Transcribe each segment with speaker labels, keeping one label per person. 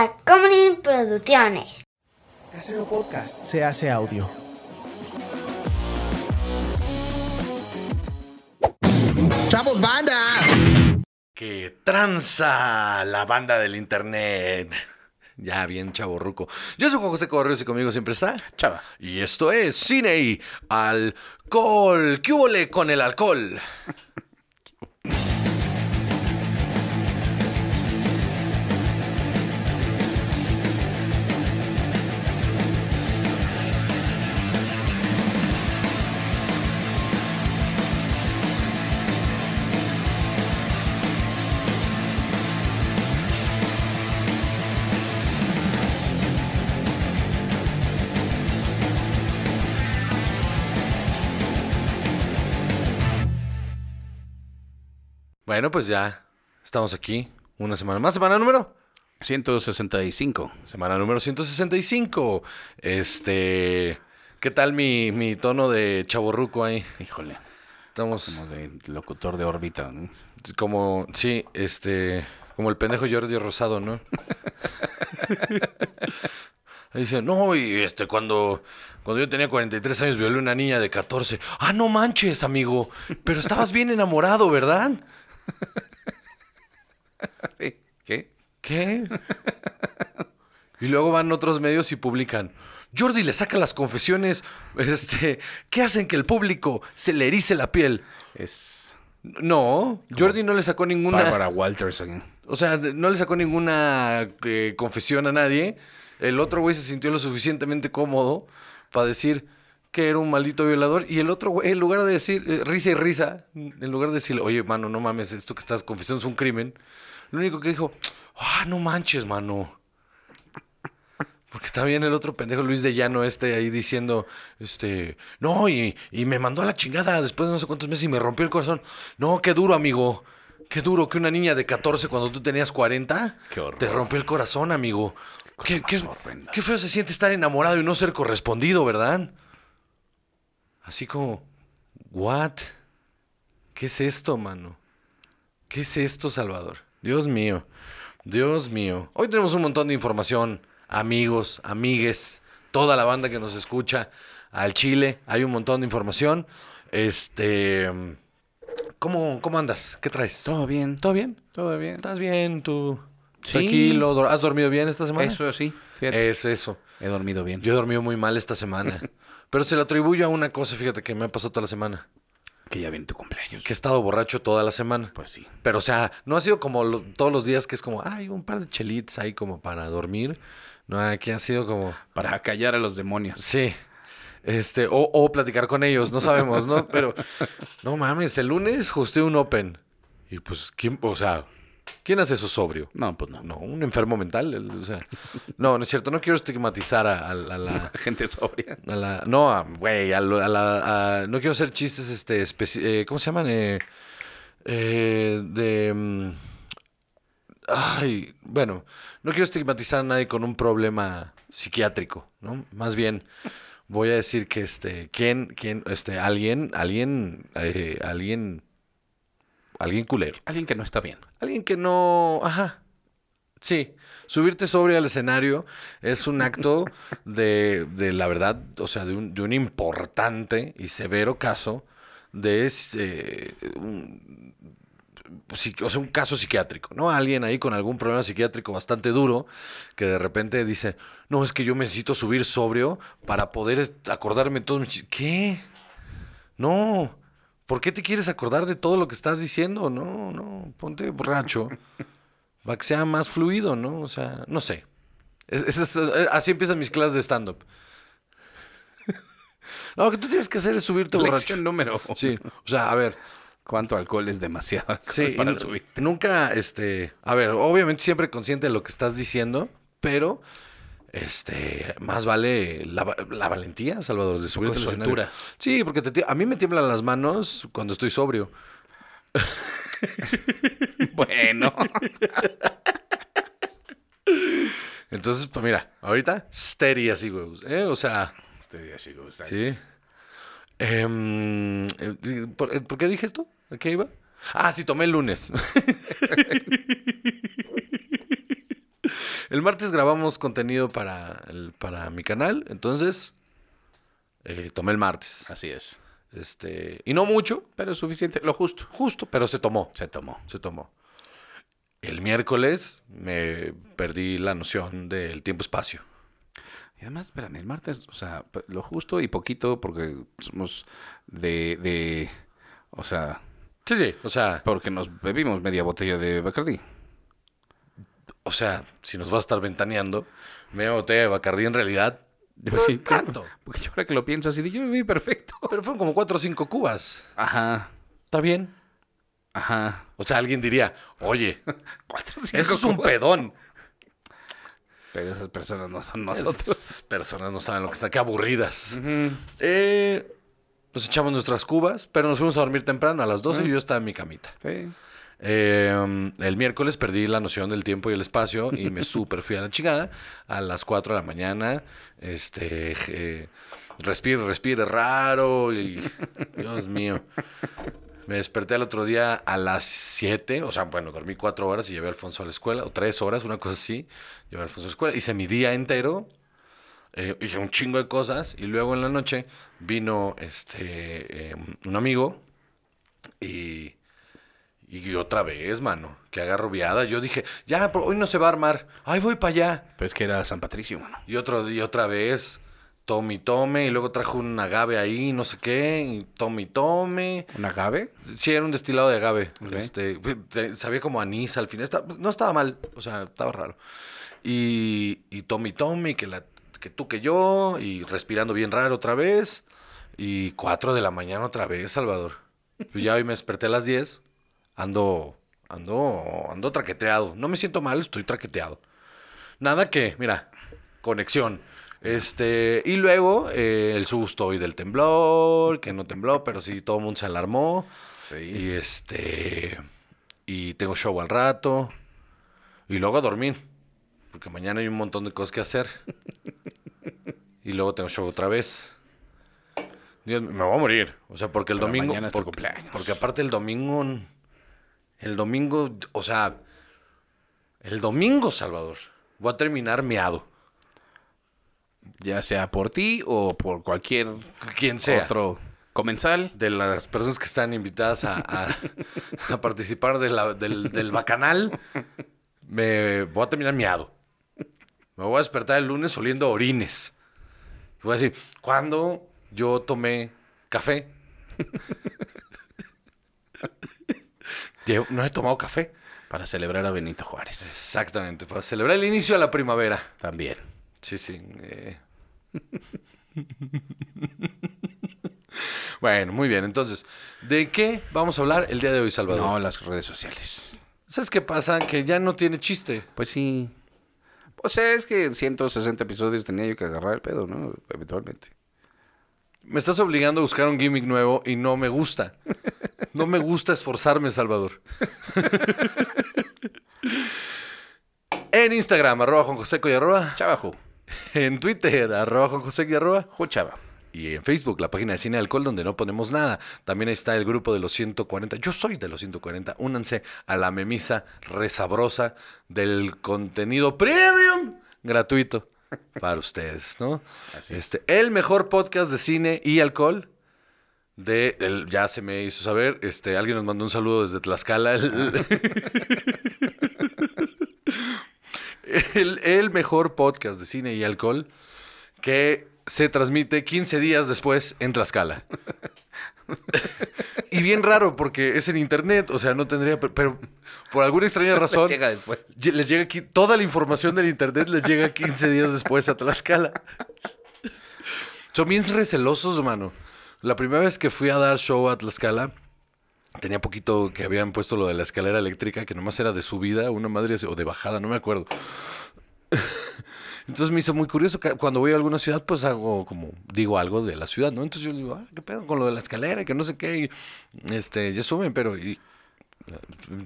Speaker 1: Tacomunin Producciones.
Speaker 2: Casero Podcast se hace audio.
Speaker 3: ¡Chavos, banda!
Speaker 4: Que tranza la banda del internet. Ya, bien chaborruco. Yo soy Juan José Correos y conmigo siempre está
Speaker 5: Chava.
Speaker 4: Y esto es Cine y Alcohol. ¿Qué hubo con el alcohol? Bueno, pues ya estamos aquí. Una semana más. Semana número.
Speaker 5: 165.
Speaker 4: Semana número 165. Este. ¿Qué tal mi, mi tono de chaborruco ahí?
Speaker 5: Híjole.
Speaker 4: Estamos
Speaker 5: Como de locutor de órbita. ¿no?
Speaker 4: como, sí, este. Como el pendejo Jordi Rosado, ¿no? Ahí dice, no, y este, cuando, cuando yo tenía 43 años violé a una niña de 14. Ah, no manches, amigo. Pero estabas bien enamorado, ¿verdad?
Speaker 5: Sí. ¿Qué?
Speaker 4: ¿Qué? Y luego van otros medios y publican. Jordi le saca las confesiones, este, que hacen que el público se le erice la piel.
Speaker 5: Es
Speaker 4: No, Jordi no le sacó ninguna.
Speaker 5: Bárbara Walters. ¿eh?
Speaker 4: O sea, no le sacó ninguna eh, confesión a nadie. El otro güey se sintió lo suficientemente cómodo para decir que era un maldito violador. Y el otro güey, en lugar de decir eh, risa y risa, en lugar de decirle, oye, mano, no mames, esto que estás confesando es un crimen. Lo único que dijo, ah, no manches, mano. Porque está bien el otro pendejo Luis de Llano este ahí diciendo, este, no, y, y me mandó a la chingada después de no sé cuántos meses y me rompió el corazón. No, qué duro, amigo. Qué duro que una niña de 14 cuando tú tenías 40
Speaker 5: Qué
Speaker 4: te rompió el corazón, amigo. Qué, qué- qué feo se siente estar enamorado y no ser correspondido, ¿verdad? Así como, ¿what? ¿Qué es esto, mano? ¿Qué es esto, Salvador? Dios mío, Dios mío. Hoy tenemos un montón de información, amigos, amigues, toda la banda que nos escucha al Chile. Hay un montón de información. Este, ¿cómo, cómo andas? ¿Qué traes?
Speaker 5: Todo bien.
Speaker 4: ¿Todo bien?
Speaker 5: Todo bien.
Speaker 4: ¿Estás bien? ¿Tú?
Speaker 5: Sí.
Speaker 4: Tranquilo. ¿Has dormido bien esta semana?
Speaker 5: Eso sí. fíjate.
Speaker 4: Es eso.
Speaker 5: He dormido bien.
Speaker 4: Yo he dormido muy mal esta semana. Pero se lo atribuyo a una cosa, fíjate, que me ha pasado toda la semana.
Speaker 5: Que ya viene tu cumpleaños.
Speaker 4: Que he estado borracho toda la semana.
Speaker 5: Pues sí.
Speaker 4: Pero, o sea, no ha sido como lo- todos los días que es como, ay, un par de chelitos ahí como para dormir. No, aquí ha sido como,
Speaker 5: Para callar a los demonios.
Speaker 4: sí. Este, o, o platicar con ellos, no sabemos, ¿no? Pero, no mames, el lunes hosté un open. Y pues, ¿quién, o sea, ¿quién hace eso sobrio?
Speaker 5: No, pues no.
Speaker 4: No, un enfermo mental. el- O sea, no, no es cierto, no quiero estigmatizar a, a- a la...
Speaker 5: Gente sobria.
Speaker 4: A la, no, a- güey, a, la, no quiero hacer chistes, este, eh, ¿cómo se llaman? Eh, eh, de, mm, ay, bueno, no quiero estigmatizar a nadie con un problema psiquiátrico, ¿no? Más bien, voy a decir que, este, ¿quién, quién, este, alguien, alguien, eh, alguien, alguien culero.
Speaker 5: Alguien que no está bien.
Speaker 4: Alguien que no. Ajá. Sí. Subirte sobre al escenario es un acto de, de la verdad, o sea, de un, de un importante y severo caso de eh, un, psi- o sea, un caso psiquiátrico, ¿no? Alguien ahí con algún problema psiquiátrico bastante duro que de repente dice, no, es que yo necesito subir sobrio para poder est- acordarme mis... chis-". ¿Qué? No. ¿Por qué te quieres acordar de todo lo que estás diciendo? No, no, ponte borracho. Para que sea más fluido, ¿no? O sea, no sé. Es- eh, así empiezan mis clases de stand-up. no, lo que tú tienes que hacer es subirte borracho.
Speaker 5: Lección número.
Speaker 4: Sí, o sea, a ver,
Speaker 5: ¿Cuánto alcohol es demasiado
Speaker 4: sí,
Speaker 5: para
Speaker 4: y nu-
Speaker 5: subir?
Speaker 4: nunca, este, a ver, obviamente siempre consciente de lo que estás diciendo, pero, este, más vale la, va- la valentía, Salvador, de subirte
Speaker 5: de
Speaker 4: al escenario. Sí, porque te a mí me tiemblan las manos cuando estoy sobrio.
Speaker 5: Bueno.
Speaker 4: Entonces, pues mira, ahorita, steady así, güey. ¿eh? O sea,
Speaker 5: Este día, chicos.
Speaker 4: sí. Em, eh, ¿por, eh, por qué dije esto? ¿A qué iba? Ah, sí, tomé el lunes. El martes grabamos contenido para, el- para mi canal, entonces eh, tomé el martes.
Speaker 5: Así es.
Speaker 4: Este, y no mucho,
Speaker 5: Pero es suficiente, lo justo.
Speaker 4: justo, pero se tomó.
Speaker 5: Se tomó.
Speaker 4: Se tomó. El miércoles me perdí la noción del tiempo-espacio.
Speaker 5: Y además, espérame, el martes, o sea, lo justo y poquito porque somos de, de, o sea,
Speaker 4: Sí, sí. O sea,
Speaker 5: porque nos bebimos media botella de Bacardi.
Speaker 4: O sea, si nos va a estar ventaneando, media botella de Bacardí en realidad.
Speaker 5: Pues sí,
Speaker 4: tanto.
Speaker 5: Porque yo ahora que lo pienso así, yo bebí perfecto.
Speaker 4: Pero fueron como cuatro o cinco cubas.
Speaker 5: Ajá,
Speaker 4: ¿Está bien?
Speaker 5: ajá.
Speaker 4: O sea, alguien diría, oye,
Speaker 5: Cuatro,
Speaker 4: eso es un pedón.
Speaker 5: Pero esas personas no son nosotros.
Speaker 4: Esas personas no saben lo que están, qué aburridas. Eh, nos echamos nuestras cubas, pero nos fuimos a dormir temprano, a las 12 y yo estaba en mi camita.
Speaker 5: Sí.
Speaker 4: Eh, el miércoles perdí la noción del tiempo y el espacio y me súper fui a la chingada. A las 4 de la mañana, este, eh, respire, respire raro y, Dios mío. Me desperté el otro día a las 7, o sea, bueno, dormí 4 horas y llevé a Alfonso a la escuela, o 3 horas, una cosa así, llevé a Alfonso a la escuela. Hice mi día entero, eh, hice un chingo de cosas y luego en la noche vino este, eh, un amigo y... Y otra vez, mano, que agarro viada. Yo dije, ya, pero hoy no se va a armar. Ay, voy para allá.
Speaker 5: Pero es que era San Patricio, mano.
Speaker 4: Y otro día, otra vez, tome y tome. Y luego trajo un agave ahí, no sé qué. Y tome y tome.
Speaker 5: ¿Un agave?
Speaker 4: Sí, era un destilado de agave. Este, te- sabía como anís al final. Está- no estaba mal, o sea, estaba raro. Y, y tome y tome, y que, la, que tú que yo. Y respirando bien raro otra vez. Y cuatro de la mañana otra vez, Salvador. Pues ya hoy me desperté a las 10. Ando, ando, ando traqueteado. No me siento mal, estoy traqueteado. Nada que, mira, conexión. Este, y luego eh, el susto y del temblor, que no tembló, pero sí todo el mundo se alarmó.
Speaker 5: Sí.
Speaker 4: Y este, y tengo show al rato. Y luego a dormir, porque mañana hay un montón de cosas que hacer. Y luego tengo show otra vez. Dios, me voy a morir. O sea, porque el
Speaker 5: Pero
Speaker 4: domingo.
Speaker 5: mañana es tu
Speaker 4: por-
Speaker 5: cumpleaños.
Speaker 4: Porque aparte el domingo. El domingo, o sea. El domingo, Salvador. Voy a terminar meado.
Speaker 5: Ya sea por ti o por cualquier
Speaker 4: Quien sea.
Speaker 5: otro comensal.
Speaker 4: De las personas que están invitadas a, a- a participar de la- del, del bacanal. Me voy a terminar miado. Me voy a despertar el lunes oliendo orines. Voy a decir, ¿cuándo yo tomé café? Llevo- no he tomado café.
Speaker 5: Para celebrar a Benito Juárez.
Speaker 4: Exactamente, para celebrar el inicio de la primavera.
Speaker 5: También.
Speaker 4: Sí, sí. eh. bueno, muy bien. Entonces, ¿de qué vamos a hablar el día de hoy, Salvador?
Speaker 5: No, las redes sociales.
Speaker 4: ¿Sabes qué pasa? Que ya no tiene chiste.
Speaker 5: Pues sí. Pues es que 160 episodios tenía yo que agarrar el pedo, ¿no? Eventualmente.
Speaker 4: Me estás obligando a buscar un gimmick nuevo y no me gusta. No me gusta esforzarme, Salvador. en Instagram, arroba Juan José Coyarroa.
Speaker 5: Chavajo.
Speaker 4: En Twitter, arroba Juan José Coyarroa.
Speaker 5: Juchava.
Speaker 4: Y en Facebook, la página de Cine Alcohol, donde no ponemos nada. También está el grupo de los 140. Yo soy de los 140. Únanse a la memisa resabrosa del contenido premium gratuito para ustedes, ¿no?
Speaker 5: Así es.
Speaker 4: este, el mejor podcast de cine y alcohol. De, el- ya se me hizo saber, este, alguien nos mandó un saludo desde Tlaxcala. El, el- el mejor podcast de cine y alcohol que se transmite 15 días después en Tlaxcala. y bien raro porque es en internet, o sea, no tendría, pero, por alguna extraña razón
Speaker 5: Llega después.
Speaker 4: lle- les llega aquí toda la información del internet les llega 15 días después a Tlaxcala. Son bien recelosos, mano. La primera vez que fui a dar show a Tlaxcala, tenía poquito que habían puesto lo de la escalera eléctrica, que nomás era de subida, una madre o de bajada, no me acuerdo. Entonces me hizo muy curioso. que Cuando voy a alguna ciudad, pues hago como, digo algo de la ciudad, ¿no? Entonces yo digo, ah, ¿qué pedo con lo de la escalera? Que no sé qué. Y, este, ya suben, pero y,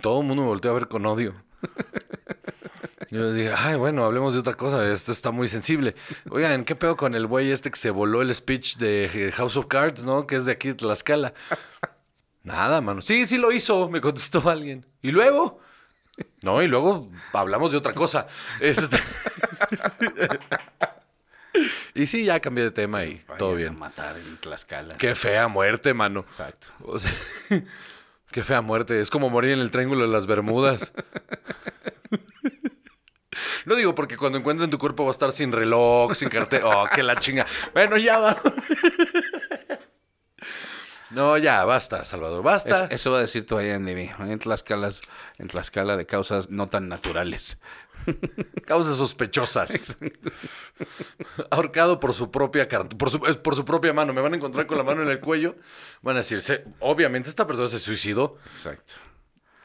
Speaker 4: todo el mundo me volteó a ver con odio. Yo dije, ay, bueno, hablemos de otra cosa, esto está muy sensible. Oigan, ¿qué pedo con el güey este que se voló el speech de eh, House of Cards, ¿no? Que es de aquí de Tlaxcala. Nada, mano. Sí, sí lo hizo, me contestó alguien. ¿Y luego? No, y luego hablamos de otra cosa. Este- y sí, ya cambié de tema y todo
Speaker 5: Vayan a
Speaker 4: bien.
Speaker 5: matar en Tlaxcala.
Speaker 4: Qué fea muerte, mano.
Speaker 5: Exacto.
Speaker 4: O sea, qué fea muerte. Es como morir en el Triángulo de las Bermudas. No digo porque cuando encuentren tu cuerpo va a estar sin reloj, sin cartel. Oh, qué la chinga. Bueno, ya va. No, ya, basta, Salvador, basta.
Speaker 5: Es- eso va a decir tu IMDb. En Tlaxcala, en Tlaxcala de causas no tan naturales.
Speaker 4: Causas sospechosas. Ahorcado por su propia por su, eh, por su propia mano. Me van a encontrar con la mano en el cuello. Van a decir, "Se- obviamente esta persona se suicidó.
Speaker 5: Exacto.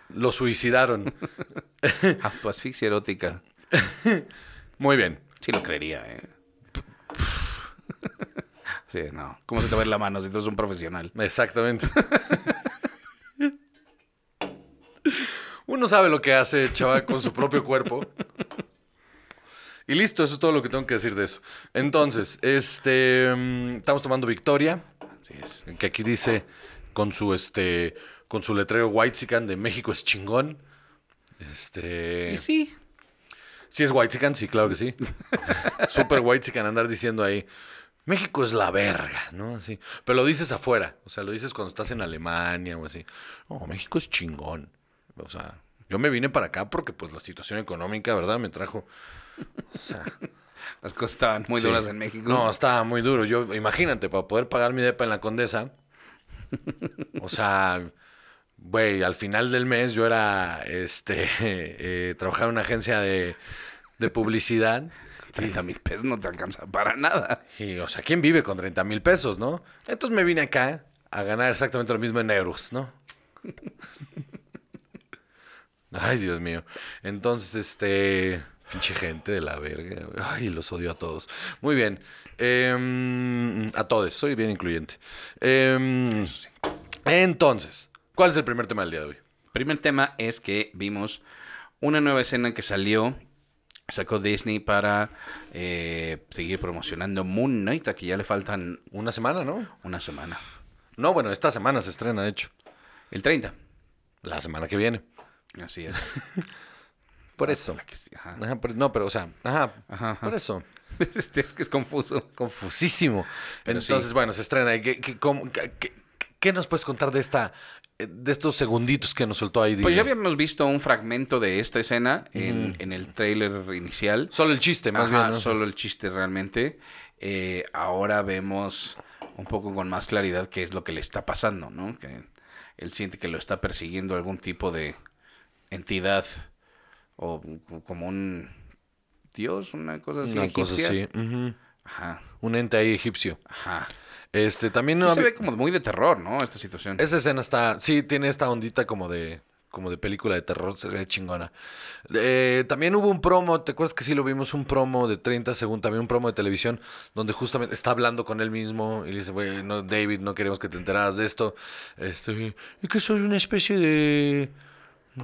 Speaker 4: Lo suicidaron.
Speaker 5: Autoasfixia erótica.
Speaker 4: Muy bien.
Speaker 5: Sí lo creería, ¿eh? Sí, no. ¿Cómo se te va a ver la mano si tú eres un profesional?
Speaker 4: Exactamente. Uno sabe lo que hace, chaval, con su propio cuerpo. Y listo, eso es todo lo que tengo que decir de eso. Entonces, este, mm, estamos tomando Victoria,
Speaker 5: Así es.
Speaker 4: que aquí dice con su este, con su letrero White de México es chingón. Este,
Speaker 5: Y sí.
Speaker 4: sí es White sí, claro que sí. Super White andar diciendo ahí. México es la verga, ¿no? Así. Pero lo dices afuera. O sea, lo dices cuando estás en Alemania o así. No, México es chingón. O sea, yo me vine para acá porque pues la situación económica, ¿verdad? Me trajo. O sea,
Speaker 5: Las cosas estaban muy
Speaker 4: sí.
Speaker 5: duras en México.
Speaker 4: No, estaba muy duro. Yo, imagínate, para poder pagar mi depa en la Condesa. O sea, güey, al final del mes yo era, este, eh, trabajaba en una agencia de, de publicidad.
Speaker 5: 30 mil pesos no te alcanza para nada.
Speaker 4: Y, o sea, ¿quién vive con 30 mil pesos, no? Entonces me vine acá a ganar exactamente lo mismo en euros, ¿no? Ay, Dios mío. Entonces, este... Pinche gente de la verga. Ay, los odio a todos. Muy bien. Em, a todos. Soy bien incluyente. Em, Entonces, ¿cuál es el primer tema del día de hoy?
Speaker 5: Primer tema es que vimos una nueva escena que salió, sacó Disney para eh, seguir promocionando Moon Knight, a que ya le faltan
Speaker 4: Una semana, ¿no?
Speaker 5: una semana.
Speaker 4: No, bueno, esta semana se estrena, de hecho.
Speaker 5: El 30.
Speaker 4: La semana que viene.
Speaker 5: Así es.
Speaker 4: Por eso.
Speaker 5: Ajá.
Speaker 4: Ajá, por- no, pero, o sea, ajá,
Speaker 5: Ajá,
Speaker 4: por eso.
Speaker 5: Este, es que es confuso.
Speaker 4: Confusísimo.
Speaker 5: Pero
Speaker 4: Entonces,
Speaker 5: sí.
Speaker 4: bueno, se estrena. ¿Y ¿Qué, qué, cómo- qué- qué- qué nos puedes contar de esta, de estos segunditos que nos soltó ahí?
Speaker 5: Pues ya habíamos visto un fragmento de esta escena en, en el tráiler inicial.
Speaker 4: Solo el chiste, más
Speaker 5: Ajá,
Speaker 4: bien. ¿no?
Speaker 5: solo el chiste realmente. Eh, ahora vemos un poco con más claridad qué es lo que le está pasando, ¿no? Que él siente que lo está persiguiendo algún tipo de entidad o como un dios, una cosa así.
Speaker 4: Una cosa así.
Speaker 5: Ajá,
Speaker 4: Un ente ahí egipcio.
Speaker 5: ajá.
Speaker 4: Este, también
Speaker 5: Sí
Speaker 4: no
Speaker 5: se
Speaker 4: había-
Speaker 5: ve como muy de terror, ¿no? Esta situación.
Speaker 4: Esa escena está, sí, tiene esta ondita como de, como de película de terror, se ve chingona. Eh, también hubo un promo, ¿te acuerdas que sí lo vimos? Un promo de 30 segundos, también un promo de televisión, donde justamente está hablando con él mismo y le dice, güey, no, David, no queremos que te enteraras de esto. Este, y que soy una especie de,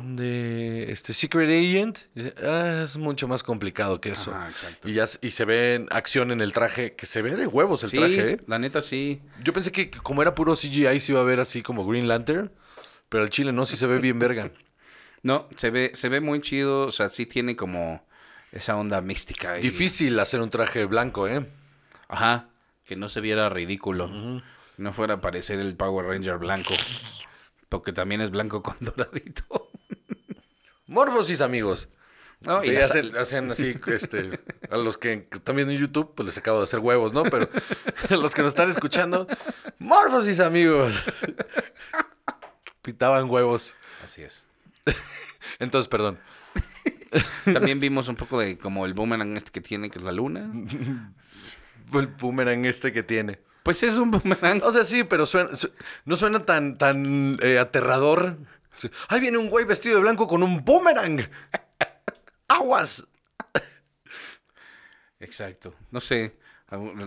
Speaker 4: de, este, secret agent. "Ah, es mucho más complicado que eso.
Speaker 5: Ajá, exacto.
Speaker 4: Y ya, y se ve en acción en el traje, que se ve de huevos el
Speaker 5: sí,
Speaker 4: traje, ¿eh?
Speaker 5: la neta sí.
Speaker 4: Yo pensé que como era puro CGI se iba a ver así como Green Lantern, pero el chile no, sí se ve bien verga.
Speaker 5: No, se ve, se ve muy chido, o sea, sí tiene como esa onda mística. y-
Speaker 4: Difícil hacer un traje blanco, ¿eh?
Speaker 5: Ajá, que no se viera ridículo. No fuera a parecer el Power Ranger blanco. Porque también es blanco con doradito.
Speaker 4: Morfosis, amigos.
Speaker 5: No, y
Speaker 4: hacen, hacen así, este, a los que están viendo en YouTube, pues les acabo de hacer huevos, ¿no? Pero a los que nos están escuchando, Morfosis, amigos. Pitaban huevos.
Speaker 5: Así es.
Speaker 4: Entonces, perdón.
Speaker 5: También vimos un poco de como el boomerang este que tiene, que es la luna.
Speaker 4: El boomerang este que tiene.
Speaker 5: Pues es un boomerang.
Speaker 4: O sea, sí, pero suena- su- no suena tan, tan eh, aterrador. Sí. Ahí viene un güey vestido de blanco con un boomerang. ¡Aguas!
Speaker 5: Exacto. No sé.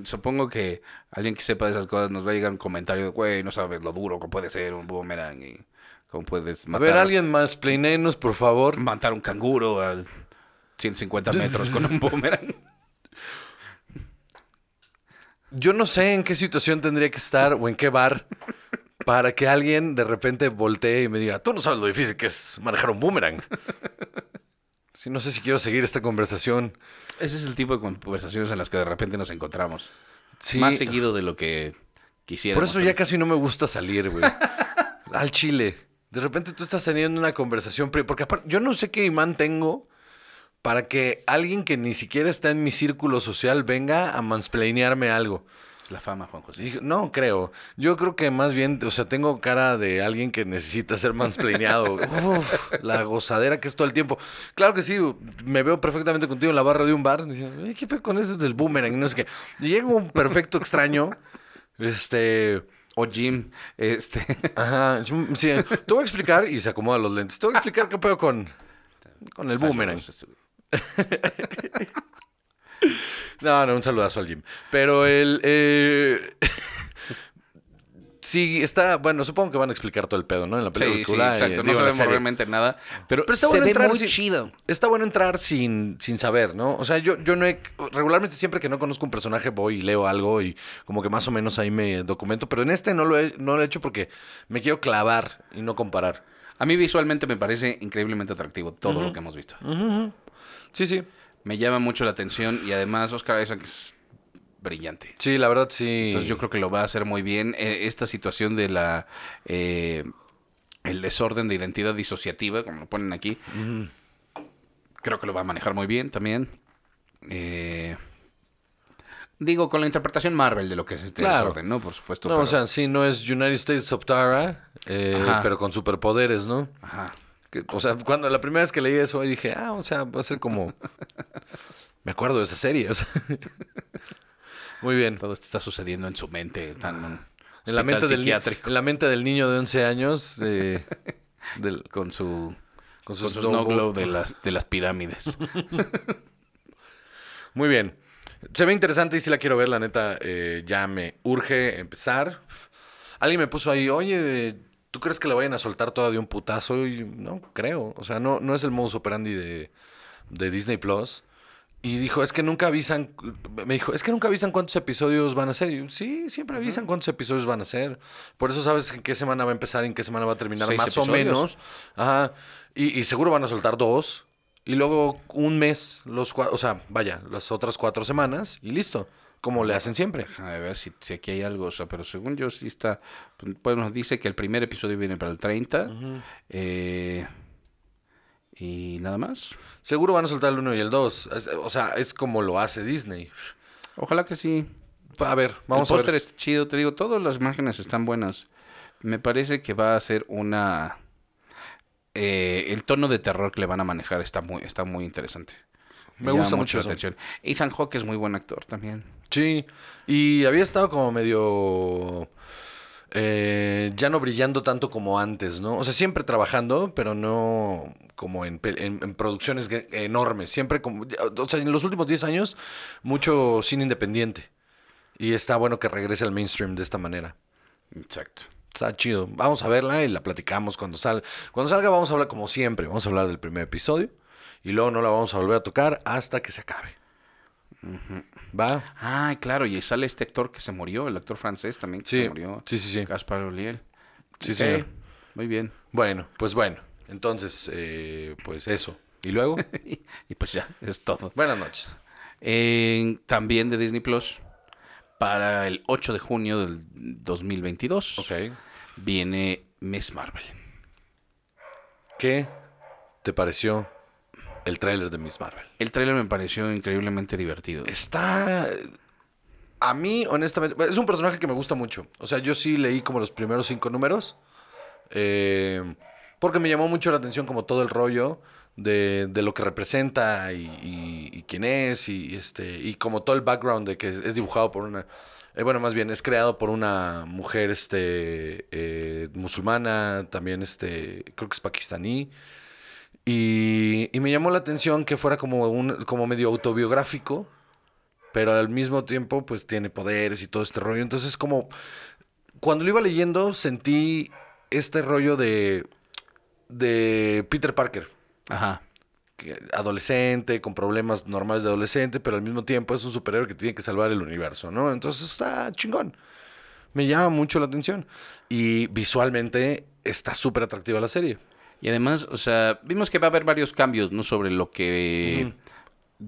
Speaker 5: Supongo que alguien que sepa de esas cosas nos va a llegar un comentario de, güey, no sabes lo duro que puede ser un boomerang y cómo puedes
Speaker 4: A ver, alguien más, pleinenos, por favor.
Speaker 5: matar un canguro a 150 metros con un boomerang.
Speaker 4: Yo no sé en qué situación tendría que estar o en qué bar para que alguien de repente voltee y me diga, tú no sabes lo difícil que es manejar un boomerang. Sí, no sé si quiero seguir esta conversación.
Speaker 5: Ese es el tipo de conversaciones en las que de repente nos encontramos.
Speaker 4: Sí,
Speaker 5: Más seguido de lo que quisiera.
Speaker 4: por eso ya casi no me gusta salir, güey. Al chile. De repente tú estás teniendo una conversación, porque aparte, yo no sé qué imán tengo para que alguien que ni siquiera está en mi círculo social venga a mansplainearme algo.
Speaker 5: La fama, Juan José.
Speaker 4: No, creo. Yo creo que más bien, o sea, tengo cara de alguien que necesita ser mansplaineado. Uf, la gozadera que es todo el tiempo. Claro que sí, me veo perfectamente contigo en la barra de un bar. Diciendo, "Ay, ¿qué pedo con ese del boomerang? Y No sé qué. Y llega un perfecto extraño. Este.
Speaker 5: O Jim, este.
Speaker 4: Ajá. yo- Sí, te voy a explicar, y se acomoda los lentes. Te voy a explicar qué pedo con, con el boomerang. No, no, un saludazo al Jim. Pero el. eh, sí, está. Bueno, supongo que van a explicar todo el pedo, ¿no? En la
Speaker 5: Sí, sí,
Speaker 4: película. y,
Speaker 5: exacto. No sabemos realmente nada. Pero,
Speaker 4: Pero está
Speaker 5: se
Speaker 4: bueno
Speaker 5: ve
Speaker 4: entrar
Speaker 5: muy
Speaker 4: sin-
Speaker 5: chido.
Speaker 4: Está bueno entrar sin, sin saber, ¿no? O sea, yo, yo no he. Regularmente siempre que no conozco un personaje voy y leo algo y como que más o menos ahí me documento. Pero en este no lo he, no lo he hecho porque me quiero clavar y no comparar.
Speaker 5: A mí visualmente me parece increíblemente atractivo todo lo que hemos visto.
Speaker 4: Sí, sí.
Speaker 5: Me llama mucho la atención y además Oscar Isaac es brillante.
Speaker 4: Sí, la verdad sí.
Speaker 5: Entonces yo creo que lo va a hacer muy bien. Eh, esta situación de la eh, el desorden de identidad disociativa, como lo ponen aquí, creo que lo va a manejar muy bien también. Eh, digo, con la interpretación Marvel de lo que es este
Speaker 4: Claro.
Speaker 5: desorden, ¿no? Por supuesto.
Speaker 4: No,
Speaker 5: pero-
Speaker 4: o sea, sí, no es United States of Tara, eh, pero con superpoderes, ¿no?
Speaker 5: Ajá.
Speaker 4: Que- o sea, cuando la primera vez que leí eso, ahí dije, ah, o sea, va a ser como. Me acuerdo de esa serie. o sea. Muy bien.
Speaker 5: Todo esto está sucediendo en su mente, tan
Speaker 4: En la, mente del, en la mente del niño de 11 años, eh, del-
Speaker 5: con su
Speaker 4: con
Speaker 5: su
Speaker 4: snow globe
Speaker 5: de las de las pirámides.
Speaker 4: Muy bien. Se ve interesante y si la quiero ver, la neta, eh, ya me urge empezar. Alguien me puso ahí, oye, ¿tú crees que le vayan a soltar toda de un putazo? Y no creo. O sea, no, no es el modus operandi de, de Disney Plus. Y dijo, es que nunca avisan, me dijo, es que nunca avisan cuántos episodios van a ser. Y yo, sí, siempre avisan cuántos episodios van a ser. Por eso sabes en qué semana va a empezar y en qué semana va a terminar, más o menos. Ajá. Y, y seguro van a soltar dos. Y luego un mes, los o sea, vaya, las otras cuatro semanas y listo. Como le hacen siempre.
Speaker 5: A ver si, si aquí hay algo, o sea, pero según yo sí está, pues, bueno, dice que el primer episodio viene para el 30 eh, y nada más.
Speaker 4: Seguro van a soltar el uno y el dos. Es- O sea, es como lo hace Disney.
Speaker 5: Ojalá que sí.
Speaker 4: A ver, vamos
Speaker 5: el
Speaker 4: a
Speaker 5: póster
Speaker 4: ver.
Speaker 5: está chido, te digo, todas las imágenes están buenas. Me parece que va a ser una... eh, el tono de terror que le van a manejar está muy, está muy interesante.
Speaker 4: Me gusta mucho
Speaker 5: la atención. Ethan Hawke es muy buen actor también.
Speaker 4: Sí. Y había estado como medio. eh, ya no brillando tanto como antes, ¿no? O sea, siempre trabajando, pero no como en, en- en producciones enormes. Siempre como. O sea, en los últimos 10 años, mucho cine independiente. Y está bueno que regrese al mainstream de esta manera.
Speaker 5: Exacto.
Speaker 4: Está chido. Vamos a verla y la platicamos cuando salga. Cuando salga vamos a hablar como siempre. Vamos a hablar del primer episodio. Y luego no la vamos a volver a tocar hasta que se acabe. ¿Va?
Speaker 5: Ah, claro, y sale este actor que se murió, el actor francés también que
Speaker 4: Sí,
Speaker 5: se murió.
Speaker 4: sí, sí, sí.
Speaker 5: Gaspar Ulliel.
Speaker 4: Sí,
Speaker 5: Ok,
Speaker 4: señor.
Speaker 5: Muy bien.
Speaker 4: Bueno, pues bueno. Entonces, eh, pues eso. ¿Y luego?
Speaker 5: y pues ya, es todo.
Speaker 4: Buenas noches.
Speaker 5: También de Disney Plus, para el 8 de junio del 2022,
Speaker 4: Ok.
Speaker 5: viene Miss Marvel.
Speaker 4: ¿Qué te pareció el tráiler de Miss Marvel?
Speaker 5: El tráiler me pareció increíblemente divertido.
Speaker 4: Está... A mí, honestamente, es un personaje que me gusta mucho. O sea, yo sí leí como los primeros cinco números. eh, porque me llamó mucho la atención como todo el rollo de, de lo que representa y, y- y quién es. Y, este, y como todo el background de que es, es dibujado por una... eh, bueno, más bien, es creado por una mujer este, eh, musulmana, también este, creo que es pakistaní. Y, y me llamó la atención que fuera como, un, como medio autobiográfico, pero al mismo tiempo pues tiene poderes y todo este rollo. Entonces como, cuando lo iba leyendo sentí este rollo de, de Peter Parker,
Speaker 5: Ajá.
Speaker 4: adolescente, con problemas normales de adolescente, pero al mismo tiempo es un superhéroe que tiene que salvar el universo, ¿no? Entonces está chingón. Me llama mucho la atención. Y visualmente está súper atractiva la serie.
Speaker 5: Y además, o sea, vimos que va a haber varios cambios, ¿no? Sobre lo que.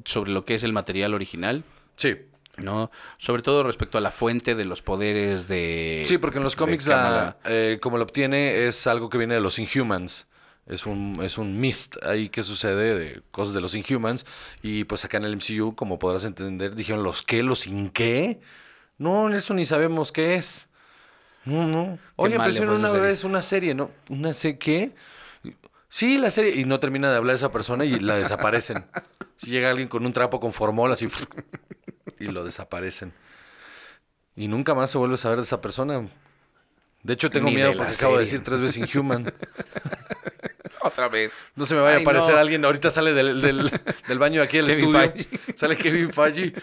Speaker 5: Sobre lo que es el material original,
Speaker 4: Sí.
Speaker 5: ¿no? Sobre todo respecto a la fuente de los poderes de.
Speaker 4: Sí, porque en los cómics, la, eh, como lo obtiene, es algo que viene de los Inhumans. Es un, es un mist ahí que sucede de cosas de los Inhumans. Y pues acá en el MCU, como podrás entender, dijeron los qué, los sin qué. No, eso ni sabemos qué es. No, no. Oye, pero una vez una serie, ¿no? ¿Una serie qué? Sí, la serie. Y no termina de hablar esa persona y la desaparecen. si llega alguien con un trapo con formol así y lo desaparecen. Y nunca más se vuelve a saber de esa persona. De hecho, tengo
Speaker 5: Ni
Speaker 4: miedo porque acabo de decir tres veces Inhuman.
Speaker 5: Otra vez.
Speaker 4: No se me vaya
Speaker 5: Ay,
Speaker 4: a aparecer
Speaker 5: no.
Speaker 4: alguien. Ahorita sale del, del, del baño de aquí al
Speaker 5: Kevin
Speaker 4: estudio.
Speaker 5: Feige.
Speaker 4: Sale Kevin Feige.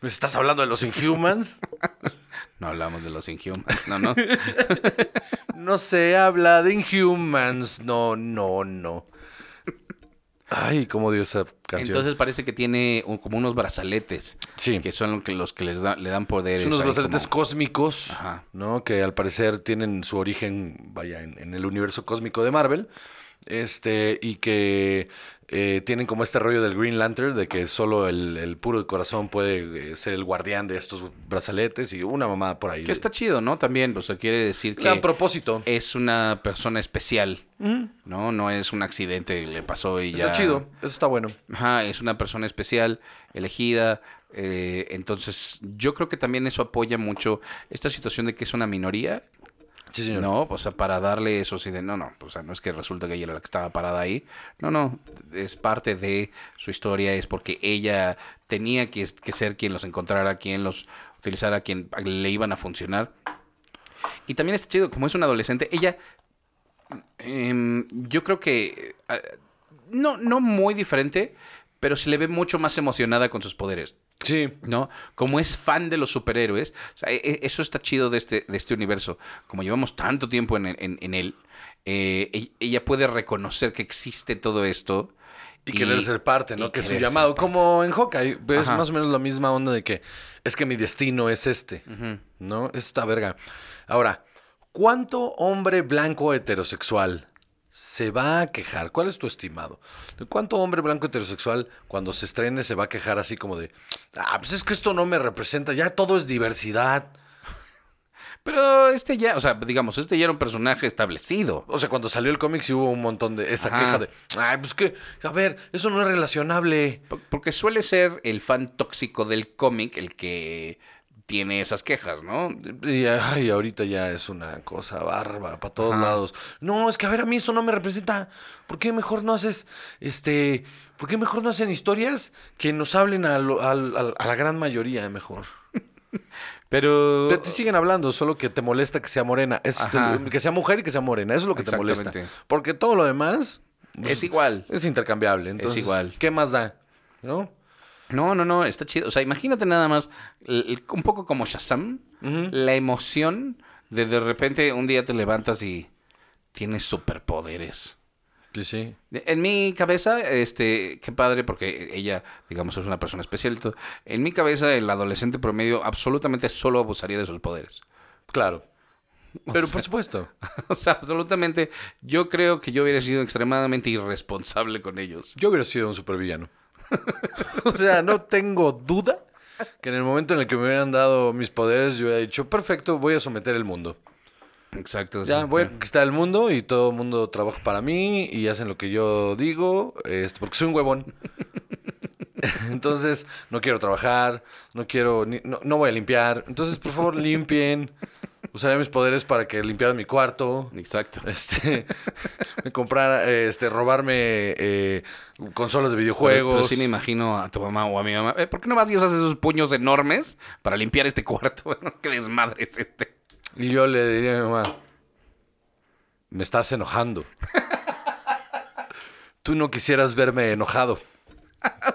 Speaker 4: ¿Me estás hablando de los Inhumans?
Speaker 5: No hablamos de los Inhumans, no, no.
Speaker 4: No se habla de Inhumans. No, no, no. Ay, cómo dio esa canción.
Speaker 5: Entonces parece que tiene un- como unos brazaletes.
Speaker 4: Sí.
Speaker 5: Que son que- los que les da- le dan poderes.
Speaker 4: Son unos brazaletes
Speaker 5: como-
Speaker 4: cósmicos,
Speaker 5: Ajá.
Speaker 4: ¿no? Que al parecer tienen su origen, vaya, en, en el universo cósmico de Marvel. Este, y que eh, tienen como este rollo del Green Lantern, de que solo el, el puro de corazón puede eh, ser el guardián de estos brazaletes y una mamada por ahí.
Speaker 5: Que está chido, ¿no? También, o sea, quiere decir que
Speaker 4: propósito.
Speaker 5: es una persona especial, ¿no? No es un accidente que le pasó y ya...
Speaker 4: Está chido, eso está bueno.
Speaker 5: Ajá, es una persona especial, elegida. eh, entonces, yo creo que también eso apoya mucho esta situación de que es una minoría, ¿no? O sea, para darle eso sí de, no, no, o sea, no es que resulta que ella era la que estaba parada ahí. No, no, es parte de su historia, es porque ella tenía que, ser quien los encontrara, quien los utilizara, quien le iban a funcionar. Y también está chido, como es una adolescente, ella, em, yo creo que, eh, no, no muy diferente, pero se le ve mucho más emocionada con sus poderes.
Speaker 4: Sí,
Speaker 5: ¿no? Como es fan de los superhéroes, o sea, e- e- eso está chido de este, de este universo. Como llevamos tanto tiempo en, en- en él, eh, e- ella puede reconocer que existe todo esto.
Speaker 4: Y querer ser parte, ¿no?
Speaker 5: y
Speaker 4: Que es su llamado. Como en Hawkeye. Es
Speaker 5: Ajá.
Speaker 4: más o menos la misma onda de que es que mi destino es este. ¿No? Está verga. Ahora, ¿cuánto hombre blanco heterosexual se va a quejar? ¿Cuál es tu estimado? ¿De cuánto hombre blanco heterosexual cuando se estrene se va a quejar así como de, ah, pues es que esto no me representa, ya todo es diversidad?
Speaker 5: Pero este ya, o sea, digamos, este ya era un personaje establecido.
Speaker 4: O sea, cuando salió el cómic sí hubo un montón de esa
Speaker 5: Ajá.
Speaker 4: queja de, ay, pues que, a ver, eso no es relacionable.
Speaker 5: Porque suele ser el fan tóxico del cómic el que tiene esas quejas, ¿no?
Speaker 4: Y ay, ahorita ya es una cosa bárbara para todos
Speaker 5: Ajá.
Speaker 4: lados. No, es que a ver, a mí eso no me representa. ¿Por qué mejor no haces, este, por qué mejor no hacen historias que nos hablen a, lo- a la gran mayoría mejor?
Speaker 5: Pero...
Speaker 4: Pero te siguen hablando, solo que te molesta que sea morena. Es, que sea mujer y que sea morena. Eso es lo que te molesta. Porque todo lo demás pues,
Speaker 5: Es igual.
Speaker 4: es intercambiable. Entonces,
Speaker 5: igual.
Speaker 4: ¿Qué más da? ¿No?
Speaker 5: No, no, no, está chido. O sea, imagínate nada más, un poco como Shazam, la emoción de de repente un día te levantas y tienes superpoderes.
Speaker 4: Sí, sí.
Speaker 5: En mi cabeza, este, qué padre, porque ella, digamos, es una persona especial. En mi cabeza, el adolescente promedio absolutamente solo abusaría de sus poderes.
Speaker 4: Claro. Pero
Speaker 5: sea-
Speaker 4: por supuesto.
Speaker 5: O sea, absolutamente, yo creo que yo hubiera sido extremadamente irresponsable con ellos.
Speaker 4: Yo hubiera sido un supervillano. o sea, no tengo duda que en el momento en el que me hubieran dado mis poderes, yo hubiera dicho, perfecto, voy a someter el mundo.
Speaker 5: Exacto.
Speaker 4: Ya,
Speaker 5: sí.
Speaker 4: voy a conquistar el mundo y todo el mundo trabaja para mí y hacen lo que yo digo, este, porque soy un huevón. Entonces, no quiero trabajar, no quiero, ni- no, no voy a limpiar. Entonces, por favor, limpien. Usaré mis poderes para que limpiaran mi cuarto.
Speaker 5: Exacto.
Speaker 4: Este, comprar, este, robarme eh, consolas de videojuegos.
Speaker 5: pero sí me imagino a tu mamá o a mi mamá. "Eh, ¿Por qué no vas y usas esos puños enormes para limpiar este cuarto? ¿Qué desmadre es este?
Speaker 4: Y yo le diría a mi mamá, me estás enojando. Tú no quisieras verme enojado.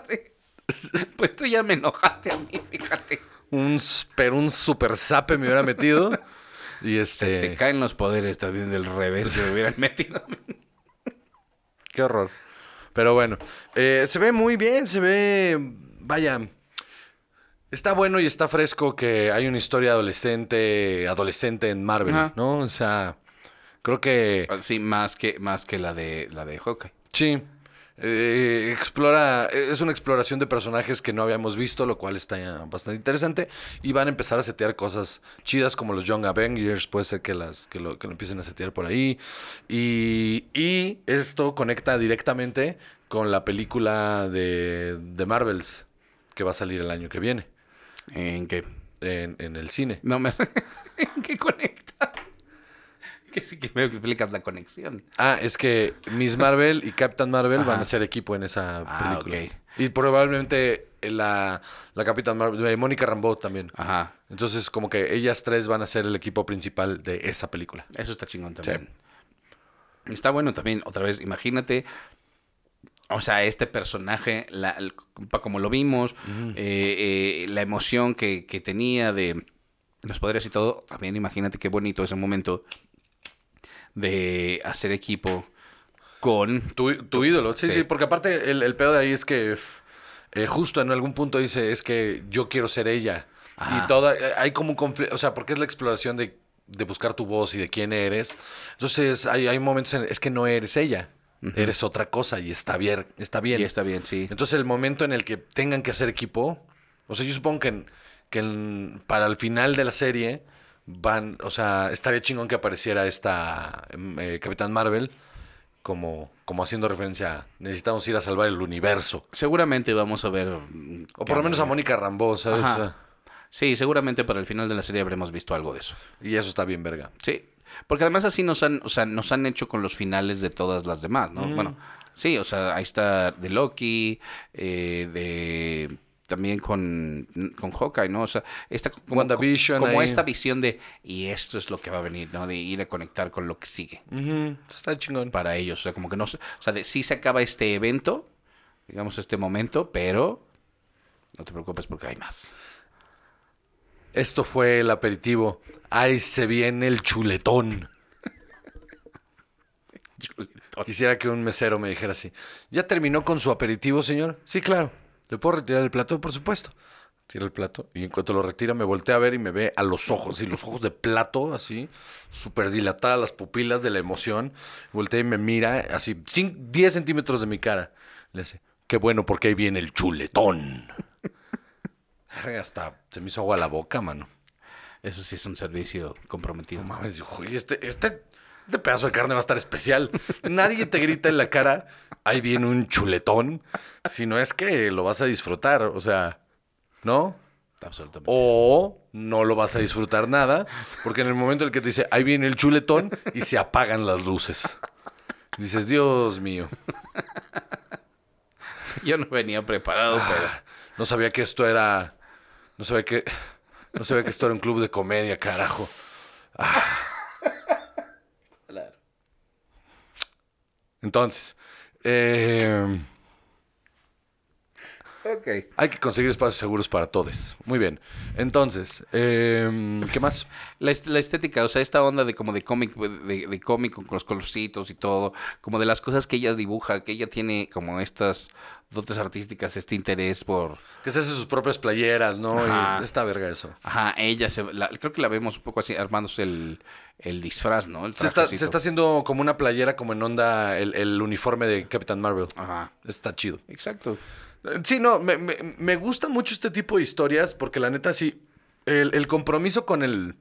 Speaker 5: Sí. Pues tú ya me enojaste a mí, fíjate.
Speaker 4: Un, pero un super zape me hubiera metido. Y
Speaker 5: Te
Speaker 4: este,
Speaker 5: caen los poderes también del revés, se hubieran metido.
Speaker 4: qué horror. Pero bueno, eh, se ve muy bien, se ve, vaya, Está bueno y está fresco que hay una historia adolescente, adolescente en Marvel,
Speaker 5: Ajá.
Speaker 4: ¿no? O sea, creo que
Speaker 5: Ah, Sí, más que, más que la de la de Hawkeye.
Speaker 4: sí. Eh, explora, es una exploración de personajes que no habíamos visto, lo cual está bastante interesante. Y van a empezar a setear cosas chidas como los Young Avengers, puede ser que las que lo, que lo empiecen a setear por ahí. Y, y esto conecta directamente con la película de, de Marvels que va a salir el año que viene
Speaker 5: ¿En qué?
Speaker 4: en, en el cine.
Speaker 5: No me... ¿En qué conecta? Que sí que me explicas la conexión.
Speaker 4: Ah, es que Miss Marvel y Captain Marvel van a ser equipo en esa
Speaker 5: Ah,
Speaker 4: película.
Speaker 5: ok.
Speaker 4: Y probablemente la, la Captain Marvel, eh, Mónica Rambeau también.
Speaker 5: Ajá.
Speaker 4: Entonces, como que ellas tres van a ser el equipo principal de esa película.
Speaker 5: Eso está chingón también. Está bueno también, otra vez, imagínate, o sea, este personaje, la, el- como lo vimos, eh, eh, la emoción que, que tenía de los poderes y todo, también imagínate qué bonito ese momento de hacer equipo con...
Speaker 4: Tu, tu ídolo, sí,
Speaker 5: Sí.
Speaker 4: sí, porque aparte el, el pedo de ahí es que eh, justo en algún punto dice, es que yo quiero ser ella.
Speaker 5: Ajá.
Speaker 4: Y toda, eh, hay como un conflicto, o sea, porque es la exploración de, de buscar tu voz y de quién eres. Entonces hay, hay momentos en, es que no eres ella, eres otra cosa y está bien, está bien.
Speaker 5: Y está bien, sí.
Speaker 4: Entonces el momento en el que tengan que hacer equipo, o sea, yo supongo que, en- que en- para el final de la serie van, o sea, estaría chingón que apareciera esta em, eh, Capitán Marvel como, como haciendo referencia a necesitamos ir a salvar el universo.
Speaker 5: Seguramente vamos a ver... mm,
Speaker 4: O por lo menos a Mónica Rambeau, ¿sabes?
Speaker 5: Ajá. Sí, seguramente para el final de la serie habremos visto algo de eso.
Speaker 4: y eso está bien verga.
Speaker 5: Sí, porque además así nos han, o sea, nos han hecho con los finales de todas las demás, ¿no? Bueno, sí, o sea, ahí está de Loki, eh, de también con, con Hawkeye, ¿no? O sea, esta como,
Speaker 4: WandaVision
Speaker 5: como
Speaker 4: ahí.
Speaker 5: esta visión de y esto es lo que va a venir, ¿no? De ir a conectar con lo que sigue
Speaker 4: Está chingón.
Speaker 5: para ellos, o sea, como que no, o sea, de, sí se acaba este evento, digamos este momento, pero no te preocupes porque hay más.
Speaker 4: Esto fue el aperitivo. Ahí se viene el chuletón. Quisiera que un mesero me dijera así. ¿Ya terminó con su aperitivo, señor? Sí, claro. ¿Le puedo retirar el plato? Por supuesto. Tira el plato y en cuanto lo retira me voltea a ver y me ve a los ojos, y los ojos de plato, así, súper dilatadas las pupilas de la emoción. Voltea y me mira, así, cin- 10 centímetros de mi cara. Le hace, qué bueno porque ahí viene el chuletón. Hasta se me hizo agua la boca, mano.
Speaker 5: Eso sí es un servicio comprometido.
Speaker 4: No mames, dijo, "Oye, este, este, este pedazo de carne va a estar especial. Nadie te grita en la cara, ahí viene un chuletón, si no es que lo vas a disfrutar, o sea, ¿no?
Speaker 5: Absolutamente.
Speaker 4: O no lo vas a disfrutar nada, porque en el momento en el que te dice, ahí viene el chuletón, y se apagan las luces. Dices, Dios mío,
Speaker 5: Yo no venía preparado, pero...
Speaker 4: no sabía que esto era, no sabía que, no sabía que esto era un club de comedia, carajo.
Speaker 5: Claro.
Speaker 4: Entonces, eh...
Speaker 5: Ok.
Speaker 4: Hay que conseguir espacios seguros para todos. Muy bien. Entonces, em, ¿qué más?
Speaker 5: La, est- la estética, o sea, esta onda de como de cómic, de, de cómic con los colorcitos y todo, como de las cosas que ella dibuja, que ella tiene como estas dotes artísticas, este interés por...
Speaker 4: Que se hace sus propias playeras, ¿no?
Speaker 5: Ajá.
Speaker 4: Y está verga eso.
Speaker 5: Ajá, ella se... la- creo que la vemos un poco así, armándose el, el disfraz, ¿no? El
Speaker 4: Se está, se está haciendo como una playera como en onda el, el uniforme de Capitán Marvel.
Speaker 5: Ajá,
Speaker 4: Está chido.
Speaker 5: exacto.
Speaker 4: Sí, no, me, me, me gusta mucho este tipo de historias porque la neta sí, el, el compromiso con el...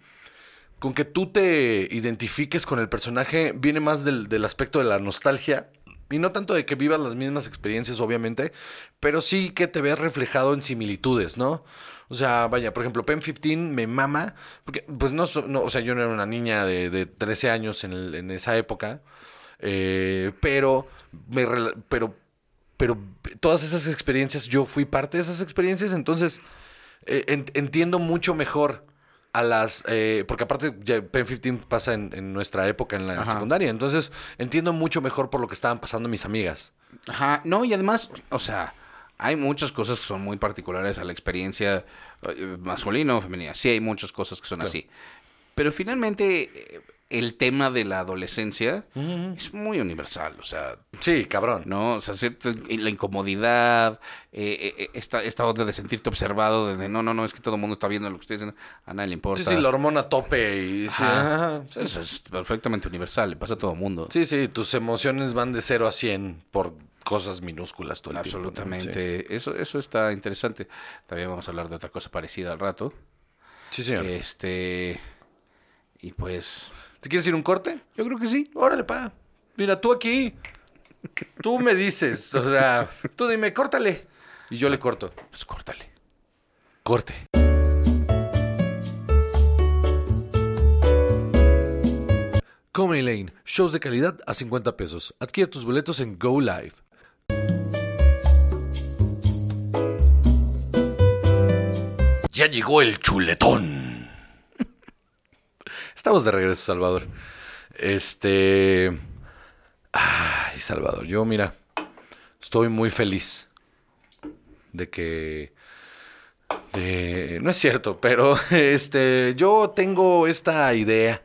Speaker 4: Con que tú te identifiques con el personaje viene más del, del aspecto de la nostalgia y no tanto de que vivas las mismas experiencias, obviamente, pero sí que te veas reflejado en similitudes, ¿no? O sea, vaya, por ejemplo, Pen 15 me mama, porque pues no, no o sea, yo no era una niña de, de 13 años en, el- en esa época, eh, pero, me, pero pero todas esas experiencias, yo fui parte de esas experiencias, entonces eh, en- entiendo mucho mejor a las, eh, porque aparte ya Pen 15 pasa en, en nuestra época en la
Speaker 5: Ajá.
Speaker 4: secundaria, entonces entiendo mucho mejor por lo que estaban pasando mis amigas.
Speaker 5: Ajá, no, y además, o sea, hay muchas cosas que son muy particulares a la experiencia eh, masculina o femenina. Sí, hay muchas cosas que son así. Pero finalmente, eh, el tema de la adolescencia es muy universal, o sea,
Speaker 4: Sí, cabrón.
Speaker 5: ¿no? O sea, la incomodidad, eh, esta, esta onda de sentirte observado, de no, no, no, es que todo el mundo está viendo lo que ustedes dicen, a nadie le importa.
Speaker 4: Sí, sí, la hormona tope y... Sí,
Speaker 5: ajá. Eso es perfectamente universal, le pasa a todo el mundo.
Speaker 4: Sí, sí, tus emociones van de 0 a 100 por cosas minúsculas todo el tiempo, ¿no?
Speaker 5: Absolutamente. Eso, eso está interesante. También vamos a hablar de otra cosa parecida al rato.
Speaker 4: Sí, señor.
Speaker 5: Este. Y pues.
Speaker 4: ¿Te quieres ir un corte?
Speaker 5: Yo creo que sí.
Speaker 4: Órale, pa. Mira, tú aquí. Tú me dices, o sea, tú dime, córtale. Y yo le corto.
Speaker 5: Pues córtale.
Speaker 4: Corte. Comedy Lane, shows de calidad a 50 pesos. Adquiere tus boletos en Go Live. Ya llegó el chuletón. Estamos de regreso, Salvador. Este. Ay, Salvador, yo mira, estoy muy feliz de que no es cierto, pero este, yo tengo esta idea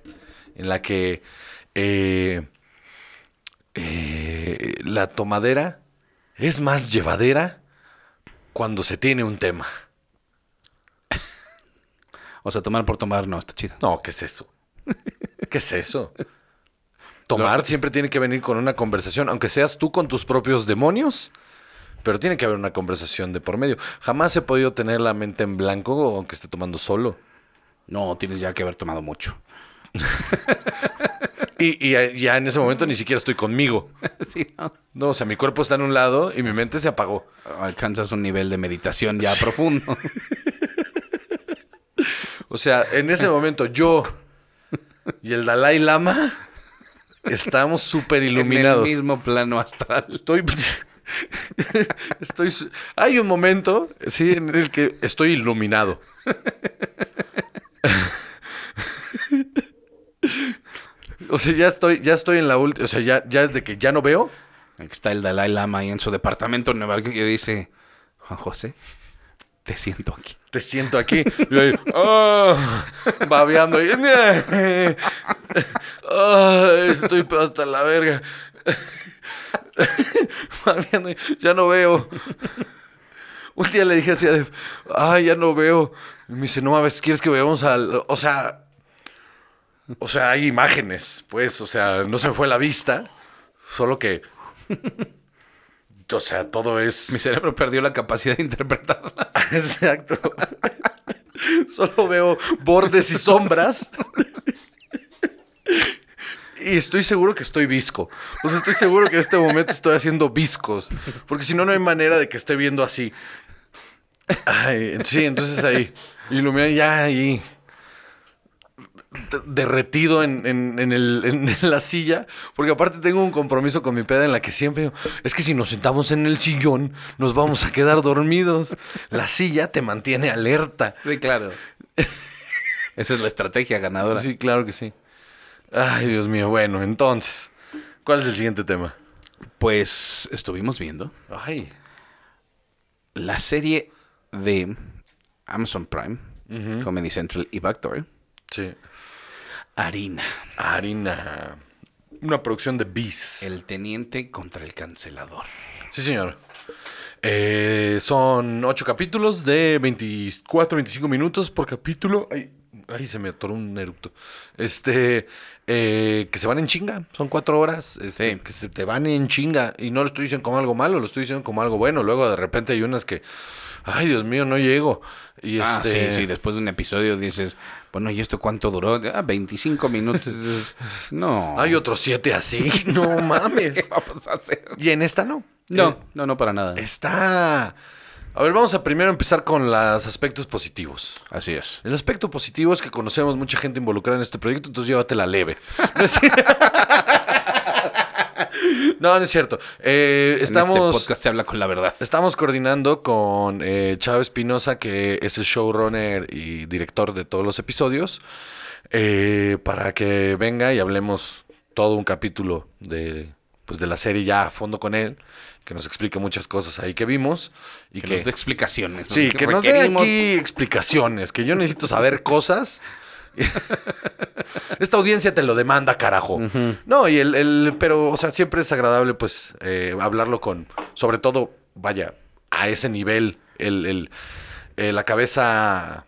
Speaker 4: en la que eh, eh, la tomadera es más llevadera cuando se tiene un tema.
Speaker 5: O sea, tomar por tomar no, está chido.
Speaker 4: No, ¿qué es eso? ¿Qué es eso? Tomar siempre tiene que venir con una conversación, aunque seas tú con tus propios demonios, pero tiene que haber una conversación de por medio. Jamás he podido tener la mente en blanco aunque esté tomando solo.
Speaker 5: No, tienes ya que haber tomado mucho.
Speaker 4: Y, y ya en ese momento ni siquiera estoy conmigo.
Speaker 5: sí, ¿no?
Speaker 4: No, o sea, mi cuerpo está en un lado y mi mente se apagó.
Speaker 5: Alcanzas un nivel de meditación ya profundo.
Speaker 4: O sea, en ese momento yo y el Dalai Lama estamos súper iluminados.
Speaker 5: En el mismo plano astral.
Speaker 4: Estoy. estoy. Hay un momento, sí, en el que estoy iluminado. o sea, ya estoy, ya estoy en la última. O sea, ya, ya desde que ya no veo.
Speaker 5: Aquí está el Dalai Lama ahí en su departamento en Nueva York y dice, Juan José, te siento aquí.
Speaker 4: Te siento aquí. Yo ahí, ah, babeando. Ay, estoy hasta la verga. Babeando ya no veo. Un día le dije así a Def, ay, ya no veo. Y me dice, no mames, ¿quieres que veamos al...? O sea, o sea, hay imágenes, pues, o sea, no se me fue la vista. Solo que, o sea, todo es...
Speaker 5: Mi cerebro perdió la capacidad de interpretarla.
Speaker 4: Exacto. Solo veo bordes y sombras. Y estoy seguro que estoy visco. O sea, estoy seguro que en este momento estoy haciendo viscos. Porque si no, no hay manera de que esté viendo así. Ay, sí, entonces ahí. Ilumina ya ahí. Derretido en, en- en el- en la silla. Porque aparte tengo un compromiso con mi peda en la que siempre digo, es que si nos sentamos en el sillón, nos vamos a quedar dormidos. La silla te mantiene alerta.
Speaker 5: Sí, claro. Esa es la estrategia ganadora.
Speaker 4: Sí, claro que sí. Ay, Dios mío. Bueno, entonces, ¿cuál es el siguiente tema?
Speaker 5: Pues estuvimos viendo
Speaker 4: Ay.
Speaker 5: la serie de Amazon Prime, Comedy Central y Backdoor,
Speaker 4: Sí.
Speaker 5: Harina,
Speaker 4: Harina. Una producción de Bis.
Speaker 5: el teniente contra el cancelador.
Speaker 4: Sí, señor. Eh, son ocho capítulos de 24, 25 minutos por capítulo. Ay, ay, se me atoró un eructo. Este, eh, que se van en chinga. Son cuatro horas. Este,
Speaker 5: Sí.
Speaker 4: Que se te van en chinga. Y no lo estoy diciendo como algo malo, lo estoy diciendo como algo bueno. Luego de repente hay unas que, ay, Dios mío, no llego. Y
Speaker 5: Ah,
Speaker 4: este,
Speaker 5: sí, sí, después de un episodio dices, bueno, ¿y esto cuánto duró? Ah, 25 minutos. no.
Speaker 4: Hay otros siete así. No mames.
Speaker 5: ¿Qué vamos a hacer?
Speaker 4: Y en esta no.
Speaker 5: No,
Speaker 4: Eh,
Speaker 5: no, no para nada.
Speaker 4: Está. A ver, vamos a primero empezar con los aspectos positivos.
Speaker 5: Así es.
Speaker 4: El aspecto positivo es que conocemos mucha gente involucrada en este proyecto, entonces llévatela leve. No, es No, no es cierto. Eh,
Speaker 5: En este
Speaker 4: estamos,
Speaker 5: podcast se habla con la verdad.
Speaker 4: estamos coordinando con eh, Chávez Espinosa, que es el showrunner y director de todos los episodios, eh, para que venga y hablemos todo un capítulo de, pues, de la serie ya a fondo con él, que nos explique muchas cosas ahí que vimos. Y
Speaker 5: Que
Speaker 4: que,
Speaker 5: nos dé explicaciones. ¿no?
Speaker 4: Sí, que nos dé aquí explicaciones, que yo necesito saber cosas Esta audiencia te lo demanda, carajo. No, y el, el- pero, o sea, siempre es agradable, pues, eh, hablarlo con, sobre todo, vaya, a ese nivel, el, el- eh, la cabeza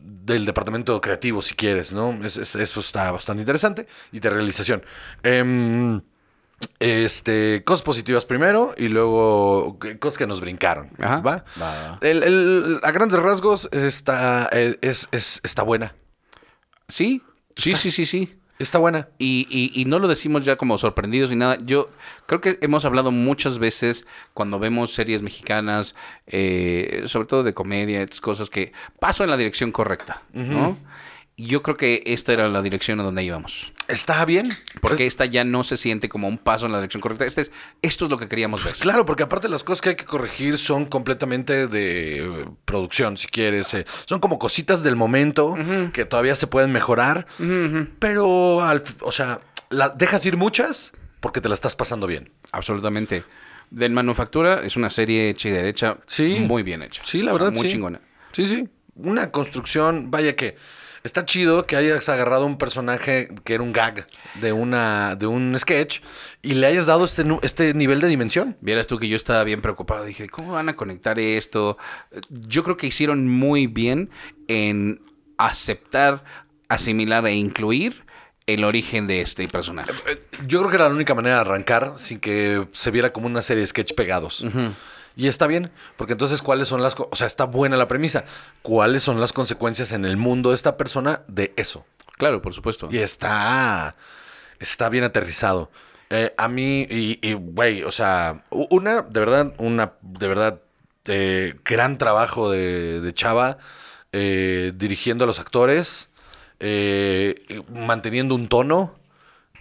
Speaker 4: del departamento creativo, si quieres, ¿no? Es- es- eso está bastante interesante. Y de realización. Em, este, cosas positivas primero y luego eh, cosas que nos brincaron.
Speaker 5: Ajá.
Speaker 4: ¿Va?
Speaker 5: Va, va.
Speaker 4: El- el- a grandes rasgos está, es, es- está buena.
Speaker 5: Sí, sí, sí, sí, sí.
Speaker 4: Está buena.
Speaker 5: Y, y- y no lo decimos ya como sorprendidos ni nada. Yo creo que hemos hablado muchas veces cuando vemos series mexicanas, eh, sobre todo de comedia, estas cosas que paso en la dirección correcta, ¿no? Yo creo que esta era la dirección a donde íbamos.
Speaker 4: Está bien.
Speaker 5: Porque esta ya no se siente como un paso en la dirección correcta. Este es, esto es lo que queríamos ver.
Speaker 4: Claro, porque aparte las cosas que hay que corregir son completamente de producción, si quieres. eh, Son como cositas del momento que todavía se pueden mejorar. Pero, al o sea, la, dejas ir muchas porque te la estás pasando bien.
Speaker 5: Absolutamente. De Manufactura es una serie hecha y derecha
Speaker 4: Sí.
Speaker 5: muy bien hecha.
Speaker 4: Sí, la
Speaker 5: O sea,
Speaker 4: verdad,
Speaker 5: Muy
Speaker 4: sí.
Speaker 5: chingona.
Speaker 4: Sí, sí. Una construcción, vaya que está chido que hayas agarrado un personaje que era un gag de una de un sketch y le hayas dado este este nivel de dimensión.
Speaker 5: Vieras tú que yo estaba bien preocupado. Dije, ¿cómo van a conectar esto? Yo creo que hicieron muy bien en aceptar, asimilar e incluir el origen de este personaje.
Speaker 4: Eh, Yo creo que era la única manera de arrancar sin que se viera como una serie de sketch pegados. Y está bien, porque entonces, ¿cuáles son las... O sea, está buena la premisa. ¿Cuáles son las consecuencias en el mundo de esta persona de eso?
Speaker 5: Claro, por supuesto.
Speaker 4: Y está... Está bien aterrizado. Eh, a mí, y, güey, o sea, una, de verdad, una, de verdad, eh, gran trabajo de, de Chava, eh, dirigiendo a los actores, manteniendo un tono,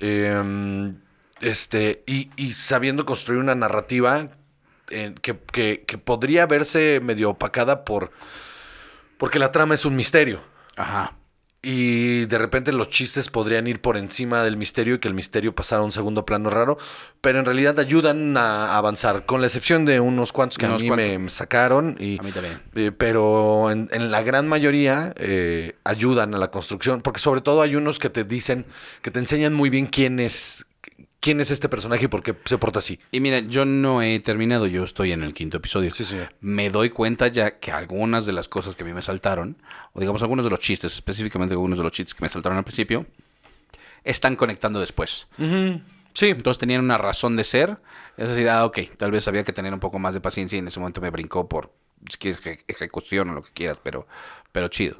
Speaker 4: eh, este, y, y sabiendo construir una narrativa eh, que, que- que podría verse medio opacada por, porque la trama es un misterio.
Speaker 5: Ajá.
Speaker 4: Y de repente los chistes podrían ir por encima del misterio y que el misterio pasara a un segundo plano raro, pero en realidad ayudan a avanzar, con la excepción de unos cuantos que
Speaker 5: Unos
Speaker 4: a mí
Speaker 5: cuantos.
Speaker 4: me sacaron. Y,
Speaker 5: A mí también.
Speaker 4: eh, pero en, en la gran mayoría eh, ayudan a la construcción, porque sobre todo hay unos que te dicen, que te enseñan muy bien quién es, quién es este personaje y por qué se porta así.
Speaker 5: Y mira, yo no he terminado, yo estoy en el quinto episodio.
Speaker 4: Sí, señor.
Speaker 5: Me doy cuenta ya que algunas de las cosas que a mí me saltaron, o digamos algunos de los chistes, específicamente algunos de los chistes que me saltaron al principio, están conectando después.
Speaker 4: Sí,
Speaker 5: Entonces tenían una razón de ser. Es decir, ah, ok, tal vez había que tener un poco más de paciencia y en ese momento me brincó por si quieres eje- ejecución o lo que quieras, pero, pero chido.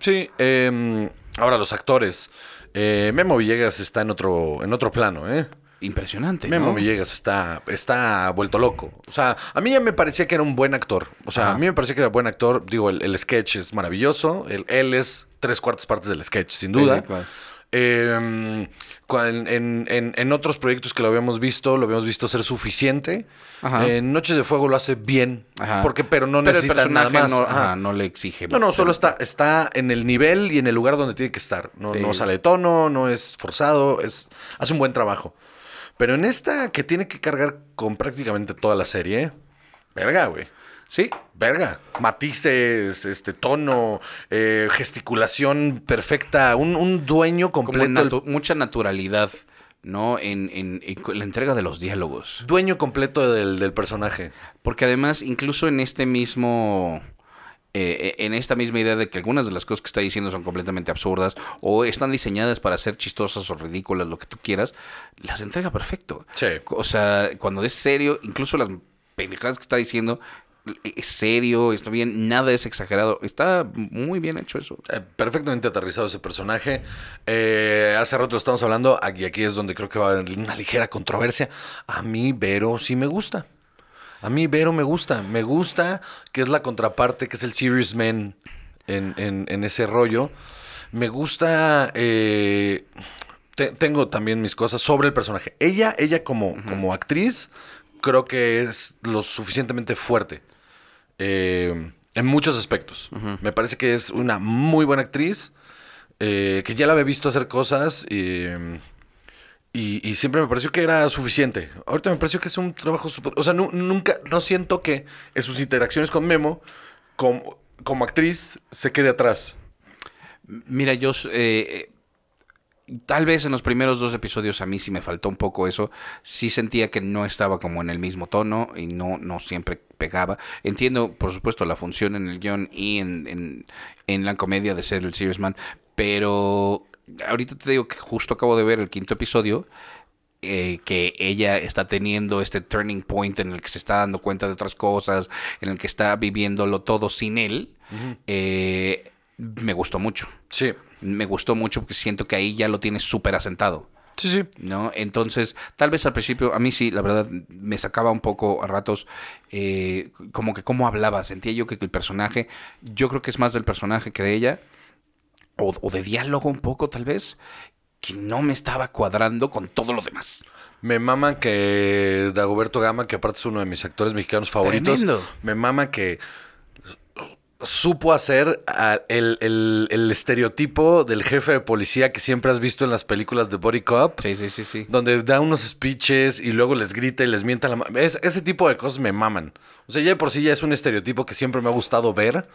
Speaker 4: Sí, eh, ahora los actores. Eh, Memo Villegas está en otro, en otro plano, ¿eh?
Speaker 5: Impresionante.
Speaker 4: Memo
Speaker 5: ¿no?
Speaker 4: Villegas está, está vuelto loco. O sea, a mí ya me parecía que era un buen actor. O sea,
Speaker 5: Ajá.
Speaker 4: a mí me parecía que era buen actor. Digo, el, el sketch es maravilloso. El- él es tres cuartas partes del sketch, sin duda.
Speaker 5: Sí, claro.
Speaker 4: Eh, cua- en, en- en- otros proyectos que lo habíamos visto, lo habíamos visto ser suficiente. En Noches de Fuego lo hace bien.
Speaker 5: Ajá.
Speaker 4: Porque, pero no
Speaker 5: Pero el
Speaker 4: necesita nada más.
Speaker 5: no,
Speaker 4: Ajá.
Speaker 5: no le exige.
Speaker 4: No, no, solo está, está en el nivel y en el lugar donde tiene que estar. No,
Speaker 5: Sí.
Speaker 4: no sale de tono, no es forzado, es, hace un buen trabajo. Pero en esta que tiene que cargar con prácticamente toda la serie, verga, güey.
Speaker 5: Sí,
Speaker 4: Verga. Matices, este tono, eh, gesticulación perfecta, un, un dueño completo.
Speaker 5: natu- mucha naturalidad, ¿no? En, en- en la entrega de los diálogos.
Speaker 4: dueño completo del, del personaje.
Speaker 5: Porque además, incluso en este mismo. eh, en esta misma idea de que algunas de las cosas que está diciendo son completamente absurdas o están diseñadas para ser chistosas o ridículas, lo que tú quieras, las entrega perfecto.
Speaker 4: Sí.
Speaker 5: O sea, cuando es serio, incluso las pendejadas que está diciendo, es serio, está bien, nada es exagerado. Está muy bien hecho eso.
Speaker 4: Eh, perfectamente aterrizado ese personaje. Eh, hace rato lo estamos hablando, aquí, aquí es donde creo que va a haber una ligera controversia. A mí Vero sí me gusta. A mí Vero me gusta. Me gusta que es la contraparte, que es el Serious Man en, en- en ese rollo. Me gusta... eh, te- tengo también mis cosas sobre el personaje. Ella, ella como, como actriz, creo que es lo suficientemente fuerte. Eh, en muchos aspectos. Me parece que es una muy buena actriz. eh, que ya la había visto hacer cosas. eh, y, y siempre me pareció que era suficiente. Ahorita me pareció que es un trabajo súper... O sea, nu- nunca, no siento que en sus interacciones con Memo, como, como actriz, se quede atrás.
Speaker 5: Mira, yo eh, eh, tal vez en los primeros dos episodios a mí sí me faltó un poco eso. Sí sentía que no estaba como en el mismo tono y no, no siempre pegaba. Entiendo, por supuesto, la función en el guion y en, en, en la comedia de ser el Serious Man, pero ahorita te digo que justo acabo de ver el quinto episodio. eh, que ella está teniendo este turning point en el que se está dando cuenta de otras cosas, en el que está viviéndolo todo sin él, eh, me gustó mucho.
Speaker 4: Sí.
Speaker 5: Me gustó mucho porque siento que ahí ya lo tienes súper asentado.
Speaker 4: Sí, sí.
Speaker 5: ¿no? Entonces, tal vez al principio, a mí sí, la verdad, me sacaba un poco a ratos, eh, como que cómo hablaba, sentía yo que el personaje, yo creo que es más del personaje que de ella, o, o de diálogo un poco tal vez, que no me estaba cuadrando con todo lo demás.
Speaker 4: Me mama que Dagoberto Gama, que aparte es uno de mis actores mexicanos favoritos,
Speaker 5: Tremendo.
Speaker 4: me mama que supo hacer a- el, el- el estereotipo del jefe de policía que siempre has visto en las películas de Body Cop.
Speaker 5: Sí, sí, sí, sí.
Speaker 4: Donde da unos speeches y luego les grita y les mienta la mano. ese tipo de cosas me maman. O sea, ya de por sí ya es un estereotipo que siempre me ha gustado ver.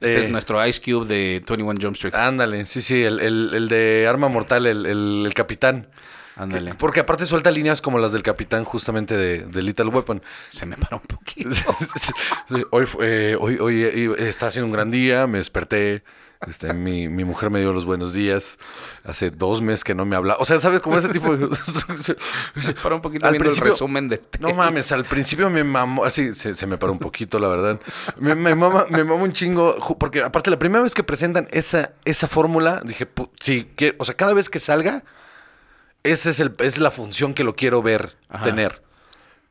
Speaker 5: Este
Speaker 4: Eh,
Speaker 5: es nuestro Ice Cube de 21 Jump Street.
Speaker 4: Ándale, sí, sí, el, el- el de Arma Mortal, el, el- el capitán.
Speaker 5: Ándale.
Speaker 4: Porque aparte suelta líneas como las del capitán justamente de, de Little Weapon.
Speaker 5: Se me paró un poquito.
Speaker 4: Hoy, fue- eh, hoy, hoy, eh, está haciendo un gran día, me desperté. Este, mi, mi mujer me dio los buenos días. Hace dos meses que no me habla. O sea, ¿sabes? Como ese tipo de...
Speaker 5: Se paró un poquito
Speaker 4: Al
Speaker 5: viendo
Speaker 4: principio-
Speaker 5: el resumen de...
Speaker 4: No mames, al principio me mamó, así se, se me paró un poquito, la verdad. Me, me mama, me mama un chingo, porque aparte la primera vez que presentan esa, esa fórmula, dije, sí, que, o sea, cada vez que salga, esa es, el, es la función que lo quiero ver,
Speaker 5: Ajá.
Speaker 4: tener.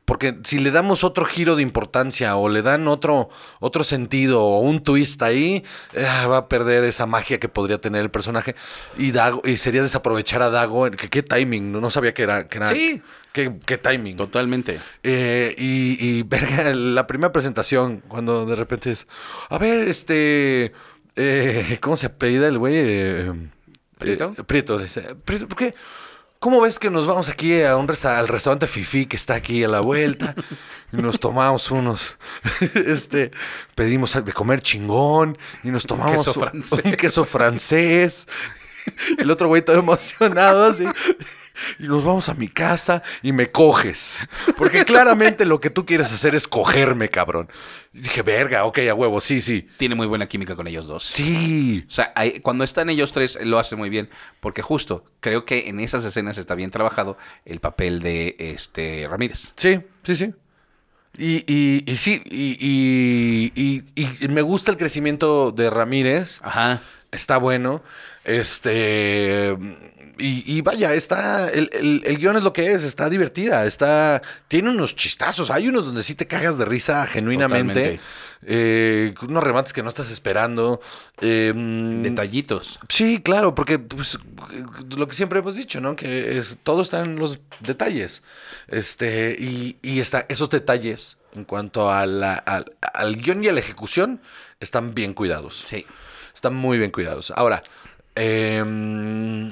Speaker 4: Porque si le damos otro giro de importancia o le dan otro, otro sentido o un twist ahí, eh, va a perder esa magia que podría tener el personaje. Y Dago, y sería desaprovechar a Dago. Que, ¿Qué timing? No, no sabía que era. Que era
Speaker 5: Sí.
Speaker 4: ¿Qué, timing?
Speaker 5: Totalmente.
Speaker 4: Eh, y, y, verga, la primera presentación, cuando de repente es, a ver, este, eh, ¿cómo se apellida el güey? Eh,
Speaker 5: ¿Prieto?
Speaker 4: Prieto, dice, Prieto, ¿por qué? ¿Cómo ves que nos vamos aquí a un resta- al restaurante Fifi que está aquí a la vuelta? Y nos tomamos unos, este, pedimos de comer chingón y nos tomamos
Speaker 5: queso
Speaker 4: un-
Speaker 5: francés.
Speaker 4: un queso francés. El otro güey todo emocionado así. Y nos vamos a mi casa y me coges. Porque claramente lo que tú quieres hacer es cogerme, cabrón. Y dije, verga, ok, a huevo, sí, sí.
Speaker 5: Tiene muy buena química con ellos dos.
Speaker 4: Sí.
Speaker 5: O sea, cuando están ellos tres, lo hace muy bien. Porque justo, creo que en esas escenas está bien trabajado el papel de este Ramírez.
Speaker 4: Sí, sí, sí. Y, y, y sí, y, y- y- y me gusta el crecimiento de Ramírez.
Speaker 5: Ajá.
Speaker 4: Está bueno. Este. Y, y vaya, está. El, el, el guion es lo que es, está divertida. Está. Tiene unos chistazos. Hay unos donde sí te cagas de risa genuinamente. Eh, unos remates que no estás esperando. Eh, mm,
Speaker 5: Detallitos.
Speaker 4: Sí, claro, porque pues, lo que siempre hemos dicho, ¿no? Que es, todo está en los detalles. Este, y, y está, esos detalles, en cuanto a la- al, al guion y a la ejecución, están bien cuidados.
Speaker 5: Sí.
Speaker 4: Están muy bien cuidados. Ahora, em,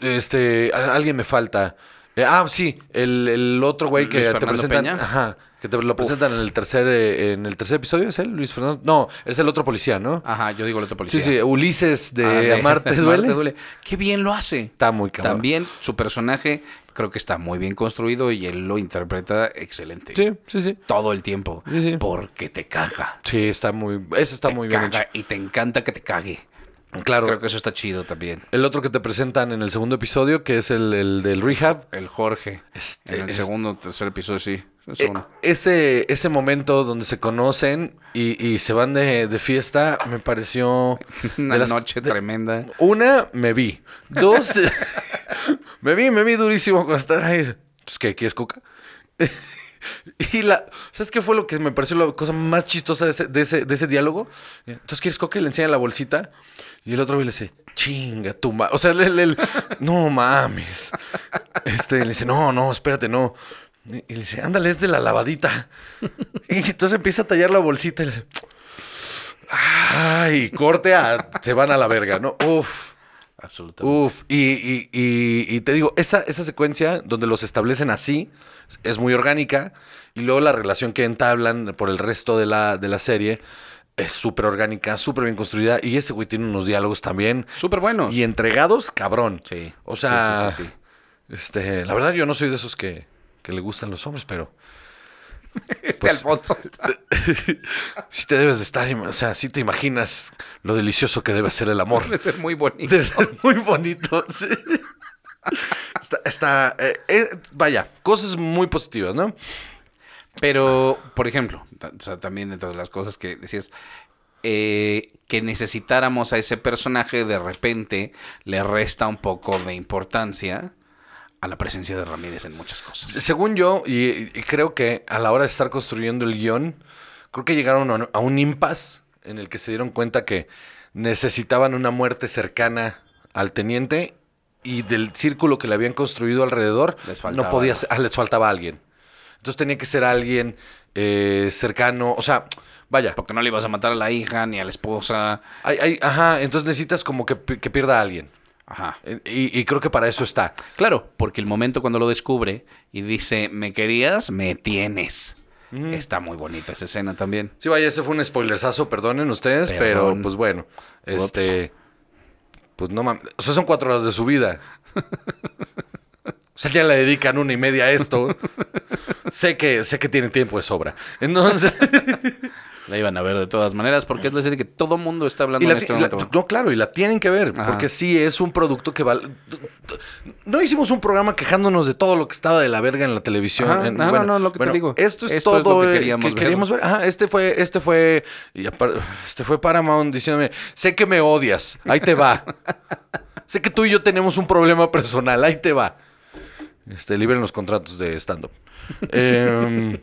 Speaker 4: este, a- alguien me falta. Eh, ah, sí, el, el otro güey que te presentan.
Speaker 5: Peña.
Speaker 4: Ajá, que te lo presentan en el tercer, eh, en el tercer episodio, ¿es él, Luis Fernando? No, es el otro policía, ¿no?
Speaker 5: Ajá, yo digo el otro policía.
Speaker 4: Sí, sí, Ulises de
Speaker 5: Ah,
Speaker 4: Amarte duele.
Speaker 5: Qué bien lo hace.
Speaker 4: Está muy cabrón.
Speaker 5: También su personaje creo que está muy bien construido y él lo interpreta excelente.
Speaker 4: Sí, sí, sí.
Speaker 5: Todo el tiempo.
Speaker 4: Sí, sí.
Speaker 5: Porque te caga.
Speaker 4: Sí, está muy, ese está
Speaker 5: Te
Speaker 4: muy bien
Speaker 5: caga Y te encanta que te cague.
Speaker 4: Claro.
Speaker 5: Creo que eso está chido también.
Speaker 4: El otro que te presentan en el segundo episodio, que es el, el del rehab.
Speaker 5: El Jorge.
Speaker 4: Este,
Speaker 5: en el segundo tercer episodio, sí.
Speaker 4: Eh, ese, ese momento donde se conocen y, y se van de, de fiesta me pareció...
Speaker 5: Una
Speaker 4: las-
Speaker 5: noche
Speaker 4: de-
Speaker 5: tremenda.
Speaker 4: Una, me vi. Dos, me vi, me vi durísimo cuando estaba ahí. Entonces, ¿qué? ¿Quieres coca? Y la... ¿Sabes qué fue lo que me pareció la cosa más chistosa de ese, de ese, de ese diálogo? Entonces, ¿quieres coca? Y le enseña la bolsita. Y el otro le dice, chinga tu ma-". O sea, el- no mames. Este, le dice, no, no, espérate, no. Y y le dice, ándale, es de la lavadita. Y entonces empieza a tallar la bolsita y le dice, ay, corte a, se van a la verga, ¿no? Uf.
Speaker 5: Absolutamente.
Speaker 4: Uf, y, y- y- y te digo, esa, esa secuencia donde los establecen así es muy orgánica y luego la relación que entablan por el resto de la, de la serie es súper orgánica, súper bien construida. Y ese güey tiene unos diálogos también.
Speaker 5: Súper buenos.
Speaker 4: Y entregados, cabrón.
Speaker 5: Sí.
Speaker 4: O sea,
Speaker 5: Sí, sí, sí,
Speaker 4: este, la verdad yo no soy de esos que, que le gustan los hombres, pero
Speaker 5: Este
Speaker 4: Pues-
Speaker 5: Alfonso está-
Speaker 4: sí te debes de estar, o sea, sí te imaginas lo delicioso que debe ser el amor.
Speaker 5: debe ser muy bonito.
Speaker 4: Debe ser muy bonito, sí. Está, está, eh, eh, vaya, cosas muy positivas, ¿no?
Speaker 5: Pero, por ejemplo, ta- o sea, también dentro de las cosas que decías, eh, que necesitáramos a ese personaje de repente le resta un poco de importancia a la presencia de Ramírez en muchas cosas.
Speaker 4: Según yo, y, y creo que a la hora de estar construyendo el guion, creo que llegaron a, a un impasse en el que se dieron cuenta que necesitaban una muerte cercana al teniente y del círculo que le habían construido alrededor,
Speaker 5: Les faltaba
Speaker 4: no podía ser- ah, les faltaba alguien. Entonces tenía que ser alguien eh, cercano, o sea, vaya,
Speaker 5: Porque no le ibas a matar a la hija ni a la esposa.
Speaker 4: hay- ajá, entonces necesitas como que, que pierda a alguien.
Speaker 5: Ajá.
Speaker 4: Eh, Y, y creo que para eso está.
Speaker 5: Claro, porque el momento cuando lo descubre y dice, me querías, me tienes. Está muy bonita esa escena también.
Speaker 4: Sí, vaya, ese fue un spoilersazo, perdonen ustedes,
Speaker 5: Perdón.
Speaker 4: pero pues bueno, este, pues no mames, o sea, son cuatro horas de su vida. O sea, ya le dedican una y media a esto. sé que, sé que tienen tiempo de sobra. Entonces,
Speaker 5: La iban a ver de todas maneras porque es la serie que todo mundo está hablando
Speaker 4: y la
Speaker 5: en este
Speaker 4: la- no, claro, y la tienen que ver,
Speaker 5: Ajá.
Speaker 4: porque sí es un producto que vale. No hicimos un programa quejándonos de todo lo que estaba de la verga en la televisión.
Speaker 5: Ajá,
Speaker 4: en-
Speaker 5: no, no, no, lo que te digo.
Speaker 4: Esto es
Speaker 5: Esto es
Speaker 4: todo
Speaker 5: lo que
Speaker 4: eh,
Speaker 5: queríamos ver.
Speaker 4: Ajá, este fue, este fue, y este fue Paramount diciéndome, sé que me odias, ahí te va. sé que tú y yo tenemos un problema personal, ahí te va. Este, liberen los contratos de stand-up. Em,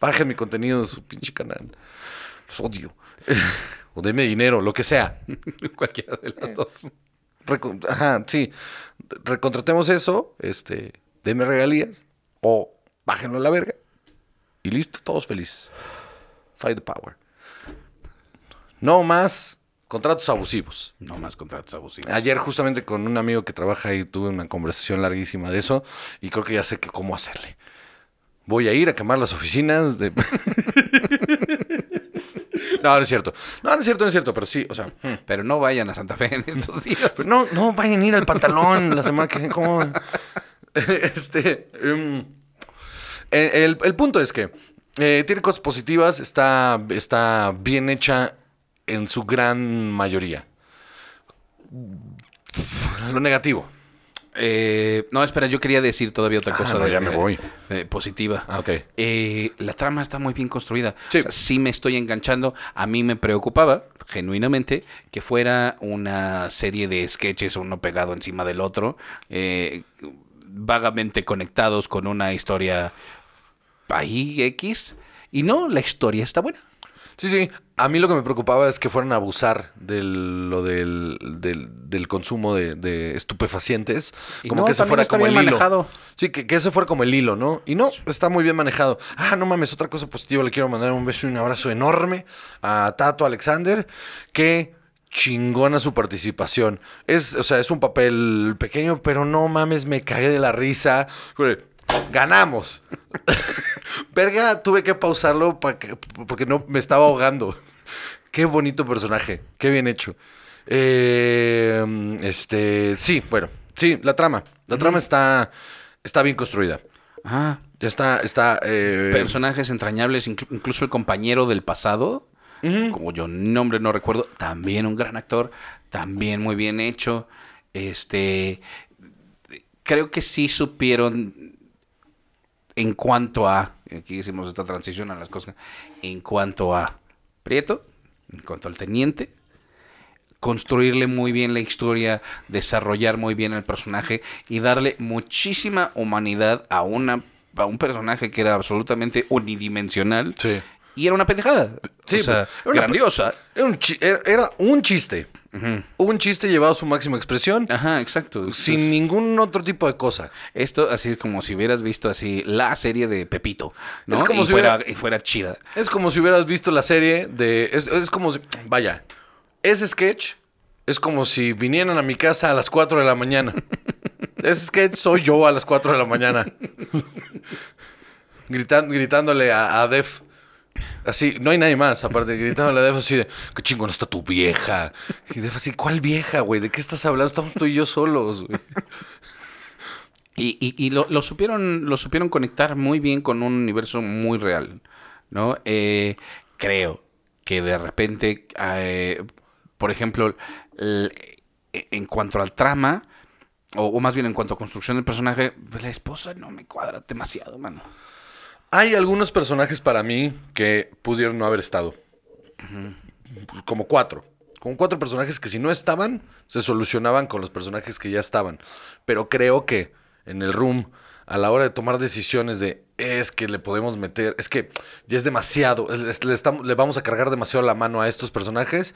Speaker 4: bajen mi contenido de su pinche canal. Los odio. o denme dinero, lo que sea.
Speaker 5: Cualquiera de las dos.
Speaker 4: Recon- Ajá, sí. Recontratemos eso, este, denme regalías o bájenlo a la verga. Y listo, todos felices. Fight the power. No más contratos abusivos.
Speaker 5: No más contratos abusivos.
Speaker 4: Ayer justamente con un amigo que trabaja ahí tuve una conversación larguísima de eso y creo que ya sé que cómo hacerle. Voy a ir a quemar las oficinas de... no, no es cierto. No, no es cierto, no es cierto, pero sí, o sea... hmm.
Speaker 5: Pero no vayan a Santa Fe en estos días.
Speaker 4: Pero no, no vayan a ir al pantalón la semana que. Este. em, eh, el, el punto es que eh, tiene cosas positivas, está, está bien hecha en su gran mayoría. Lo negativo.
Speaker 5: Eh, no, espera, yo quería decir todavía otra
Speaker 4: Ah,
Speaker 5: cosa de,
Speaker 4: me voy.
Speaker 5: de positiva.
Speaker 4: Ah, ok.
Speaker 5: Eh, la trama está muy bien construida.
Speaker 4: Sí.
Speaker 5: O sea, sí me estoy enganchando. A mí me preocupaba, genuinamente, que fuera una serie de sketches uno pegado encima del otro, eh, vagamente conectados con una historia ahí X. Y no, la historia está buena.
Speaker 4: Sí, sí. A mí lo que me preocupaba es que fueran a abusar de lo del, del, del consumo de, de estupefacientes.
Speaker 5: Y
Speaker 4: como
Speaker 5: no,
Speaker 4: que ese fuera como el hilo. Sí, que, que ese fuera como el hilo, ¿no? Y no, está muy bien manejado. Ah, no mames, otra cosa positiva. Le quiero mandar un beso y un abrazo enorme a Tato Alexander. Que chingona su participación. Es, o sea, es un papel pequeño, pero no mames, me cagué de la risa. Ganamos. Verga, tuve que pausarlo pa que- porque no me estaba ahogando. Qué bonito personaje, qué bien hecho. Eh, este, sí, bueno, sí, la trama. La trama está, está bien construida.
Speaker 5: Ah,
Speaker 4: Ya está, está. eh,
Speaker 5: personajes entrañables, inclu- incluso el compañero del pasado, como yo nombre no recuerdo, también un gran actor, también muy bien hecho. Este, creo que sí supieron en cuanto a, aquí hicimos esta transición a las cosas, en cuanto a Prieto, en cuanto al teniente, construirle muy bien la historia, desarrollar muy bien el personaje y darle muchísima humanidad a una a un personaje que era absolutamente unidimensional
Speaker 4: Sí.
Speaker 5: y era una pendejada.
Speaker 4: Sí,
Speaker 5: o sea,
Speaker 4: era una
Speaker 5: grandiosa.
Speaker 4: Un, era un chiste. Un chiste llevado a su máxima expresión.
Speaker 5: Ajá, exacto.
Speaker 4: Sin ningún otro tipo de cosa.
Speaker 5: Esto así es como si hubieras visto así la serie de Pepito, ¿no?
Speaker 4: Es como
Speaker 5: y,
Speaker 4: si
Speaker 5: fuera,
Speaker 4: hubiera-
Speaker 5: y fuera chida.
Speaker 4: Es como si hubieras visto la serie de. Es, es como si. Vaya. Ese sketch es como si vinieran a mi casa a las 4 de la mañana. Ese sketch soy yo a las 4 de la mañana. Gritan- gritándole a, a Def. Así, no hay nadie más. Aparte, gritaban la Def así de, qué chingón está tu vieja. Y Def así, ¿cuál vieja, güey? ¿De qué estás hablando? Estamos tú y yo solos, güey.
Speaker 5: Y, y- y lo, lo supieron, lo supieron conectar muy bien con un universo muy real, ¿no? Eh, creo que de repente, eh, por ejemplo, el- en cuanto al trama, o, o más bien en cuanto a construcción del personaje, la esposa no me cuadra demasiado, mano.
Speaker 4: Hay algunos personajes para mí que pudieron no haber estado. Como cuatro. Como cuatro personajes que si no estaban, se solucionaban con los personajes que ya estaban. Pero creo que en el room, a la hora de tomar decisiones de es que le podemos meter, es que ya es demasiado, le, estamos- le vamos a cargar demasiado la mano a estos personajes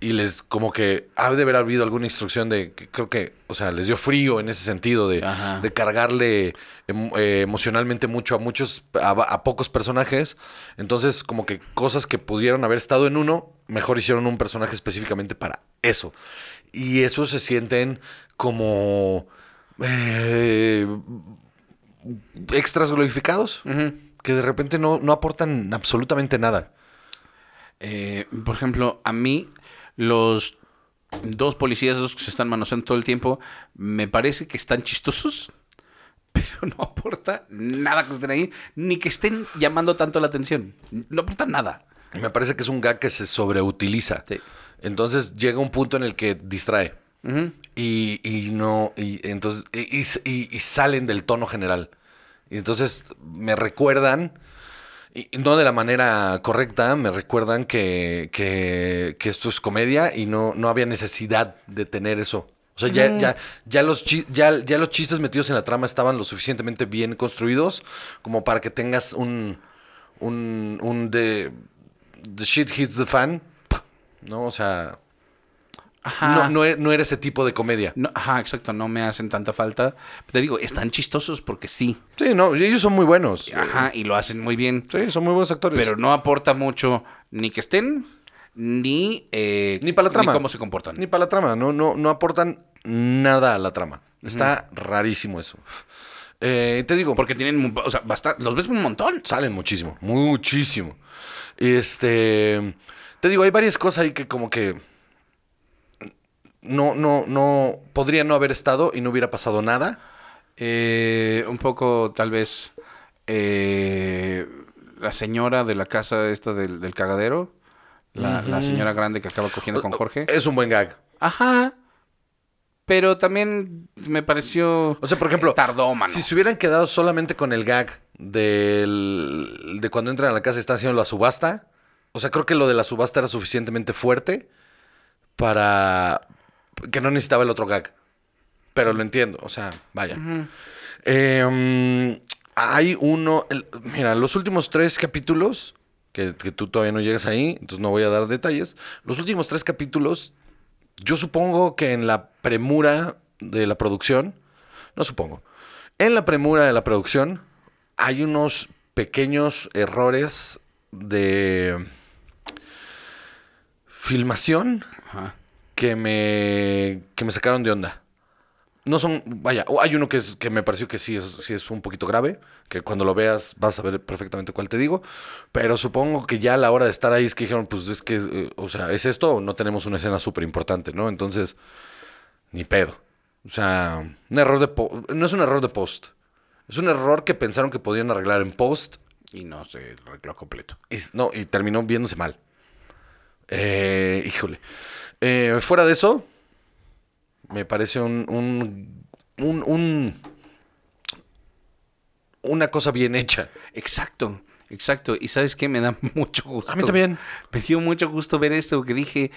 Speaker 4: y les como que ha de haber habido alguna instrucción de, que creo que, o sea, les dio frío en ese sentido de, de cargarle em- eh, emocionalmente mucho a muchos, a, a pocos personajes. Entonces, como que cosas que pudieron haber estado en uno, mejor hicieron un personaje específicamente para eso. Y esos se sienten como eh, extras glorificados, que de repente no, no aportan absolutamente nada.
Speaker 5: Eh, por ejemplo, a mí, los dos policías esos que se están manoseando todo el tiempo, me parece que están chistosos, pero no aporta nada que estén ahí, ni que estén llamando tanto la atención. No aporta nada.
Speaker 4: Me parece que es un gag que se sobreutiliza.
Speaker 5: Sí.
Speaker 4: Entonces llega un punto en el que distrae. Y, y no, y entonces, y, y- y salen del tono general. Y entonces me recuerdan, y no de la manera correcta, me recuerdan que, que, que esto es comedia y no, no había necesidad de tener eso. O sea, ya, ya, ya, los ya, ya los chistes metidos en la trama estaban lo suficientemente bien construidos como para que tengas un, un, un de, the shit hits the fan, ¿no? O sea,
Speaker 5: Ajá.
Speaker 4: no, no, e- no era ese tipo de comedia.
Speaker 5: No, ajá, exacto, no me hacen tanta falta. Te digo, están chistosos porque sí.
Speaker 4: Sí, no, ellos son muy buenos.
Speaker 5: Ajá, y lo hacen muy bien.
Speaker 4: Sí, son muy buenos actores.
Speaker 5: Pero no aporta mucho ni que estén, ni, eh,
Speaker 4: ni para la trama.
Speaker 5: Ni cómo se comportan.
Speaker 4: Ni para la trama. No, no, no aportan nada a la trama. Está rarísimo eso. Eh, te digo, porque
Speaker 5: tienen, o sea, basta- los ves un montón.
Speaker 4: salen muchísimo, muchísimo. Este, te digo, hay varias cosas ahí que como que no, no, no, podría no haber estado y no hubiera pasado nada.
Speaker 5: Eh, un poco, tal vez, eh, la señora de la casa esta del, del cagadero. La, la señora grande que acaba cogiendo con Jorge.
Speaker 4: Es un buen gag.
Speaker 5: Ajá. Pero también me pareció...
Speaker 4: O sea, por ejemplo,
Speaker 5: Tardó, mano.
Speaker 4: si se hubieran quedado solamente con el gag del, de cuando entran a la casa y están haciendo la subasta, o sea, creo que lo de la subasta era suficientemente fuerte para que no necesitaba el otro gag. Pero lo entiendo, o sea, vaya. Eh, hay uno, mira, los últimos tres capítulos, que, que tú todavía no llegas ahí, entonces no voy a dar detalles, los últimos tres capítulos yo supongo que en la premura de la producción, no supongo, en la premura de la producción hay unos pequeños errores de filmación
Speaker 5: Ajá.
Speaker 4: Que me, que me sacaron de onda. No son, vaya, hay uno que, es, que me pareció que sí es, sí es un poquito grave, que cuando lo veas vas a ver perfectamente cuál te digo, pero supongo que ya a la hora de estar ahí es que dijeron, pues es que, eh, o sea, ¿es esto o no tenemos una escena súper importante, ¿no? Entonces, ni pedo. O sea, un error de, no es un error de post, es un error que pensaron que podían arreglar en post
Speaker 5: Y no se arregló completo.
Speaker 4: y, no, y terminó viéndose mal. Eh, híjole. Eh, fuera de eso, me parece un, un, un, un- una cosa bien hecha.
Speaker 5: Exacto, exacto. Y sabes qué, me da mucho gusto.
Speaker 4: A mí también.
Speaker 5: Me dio mucho gusto ver esto, que dije,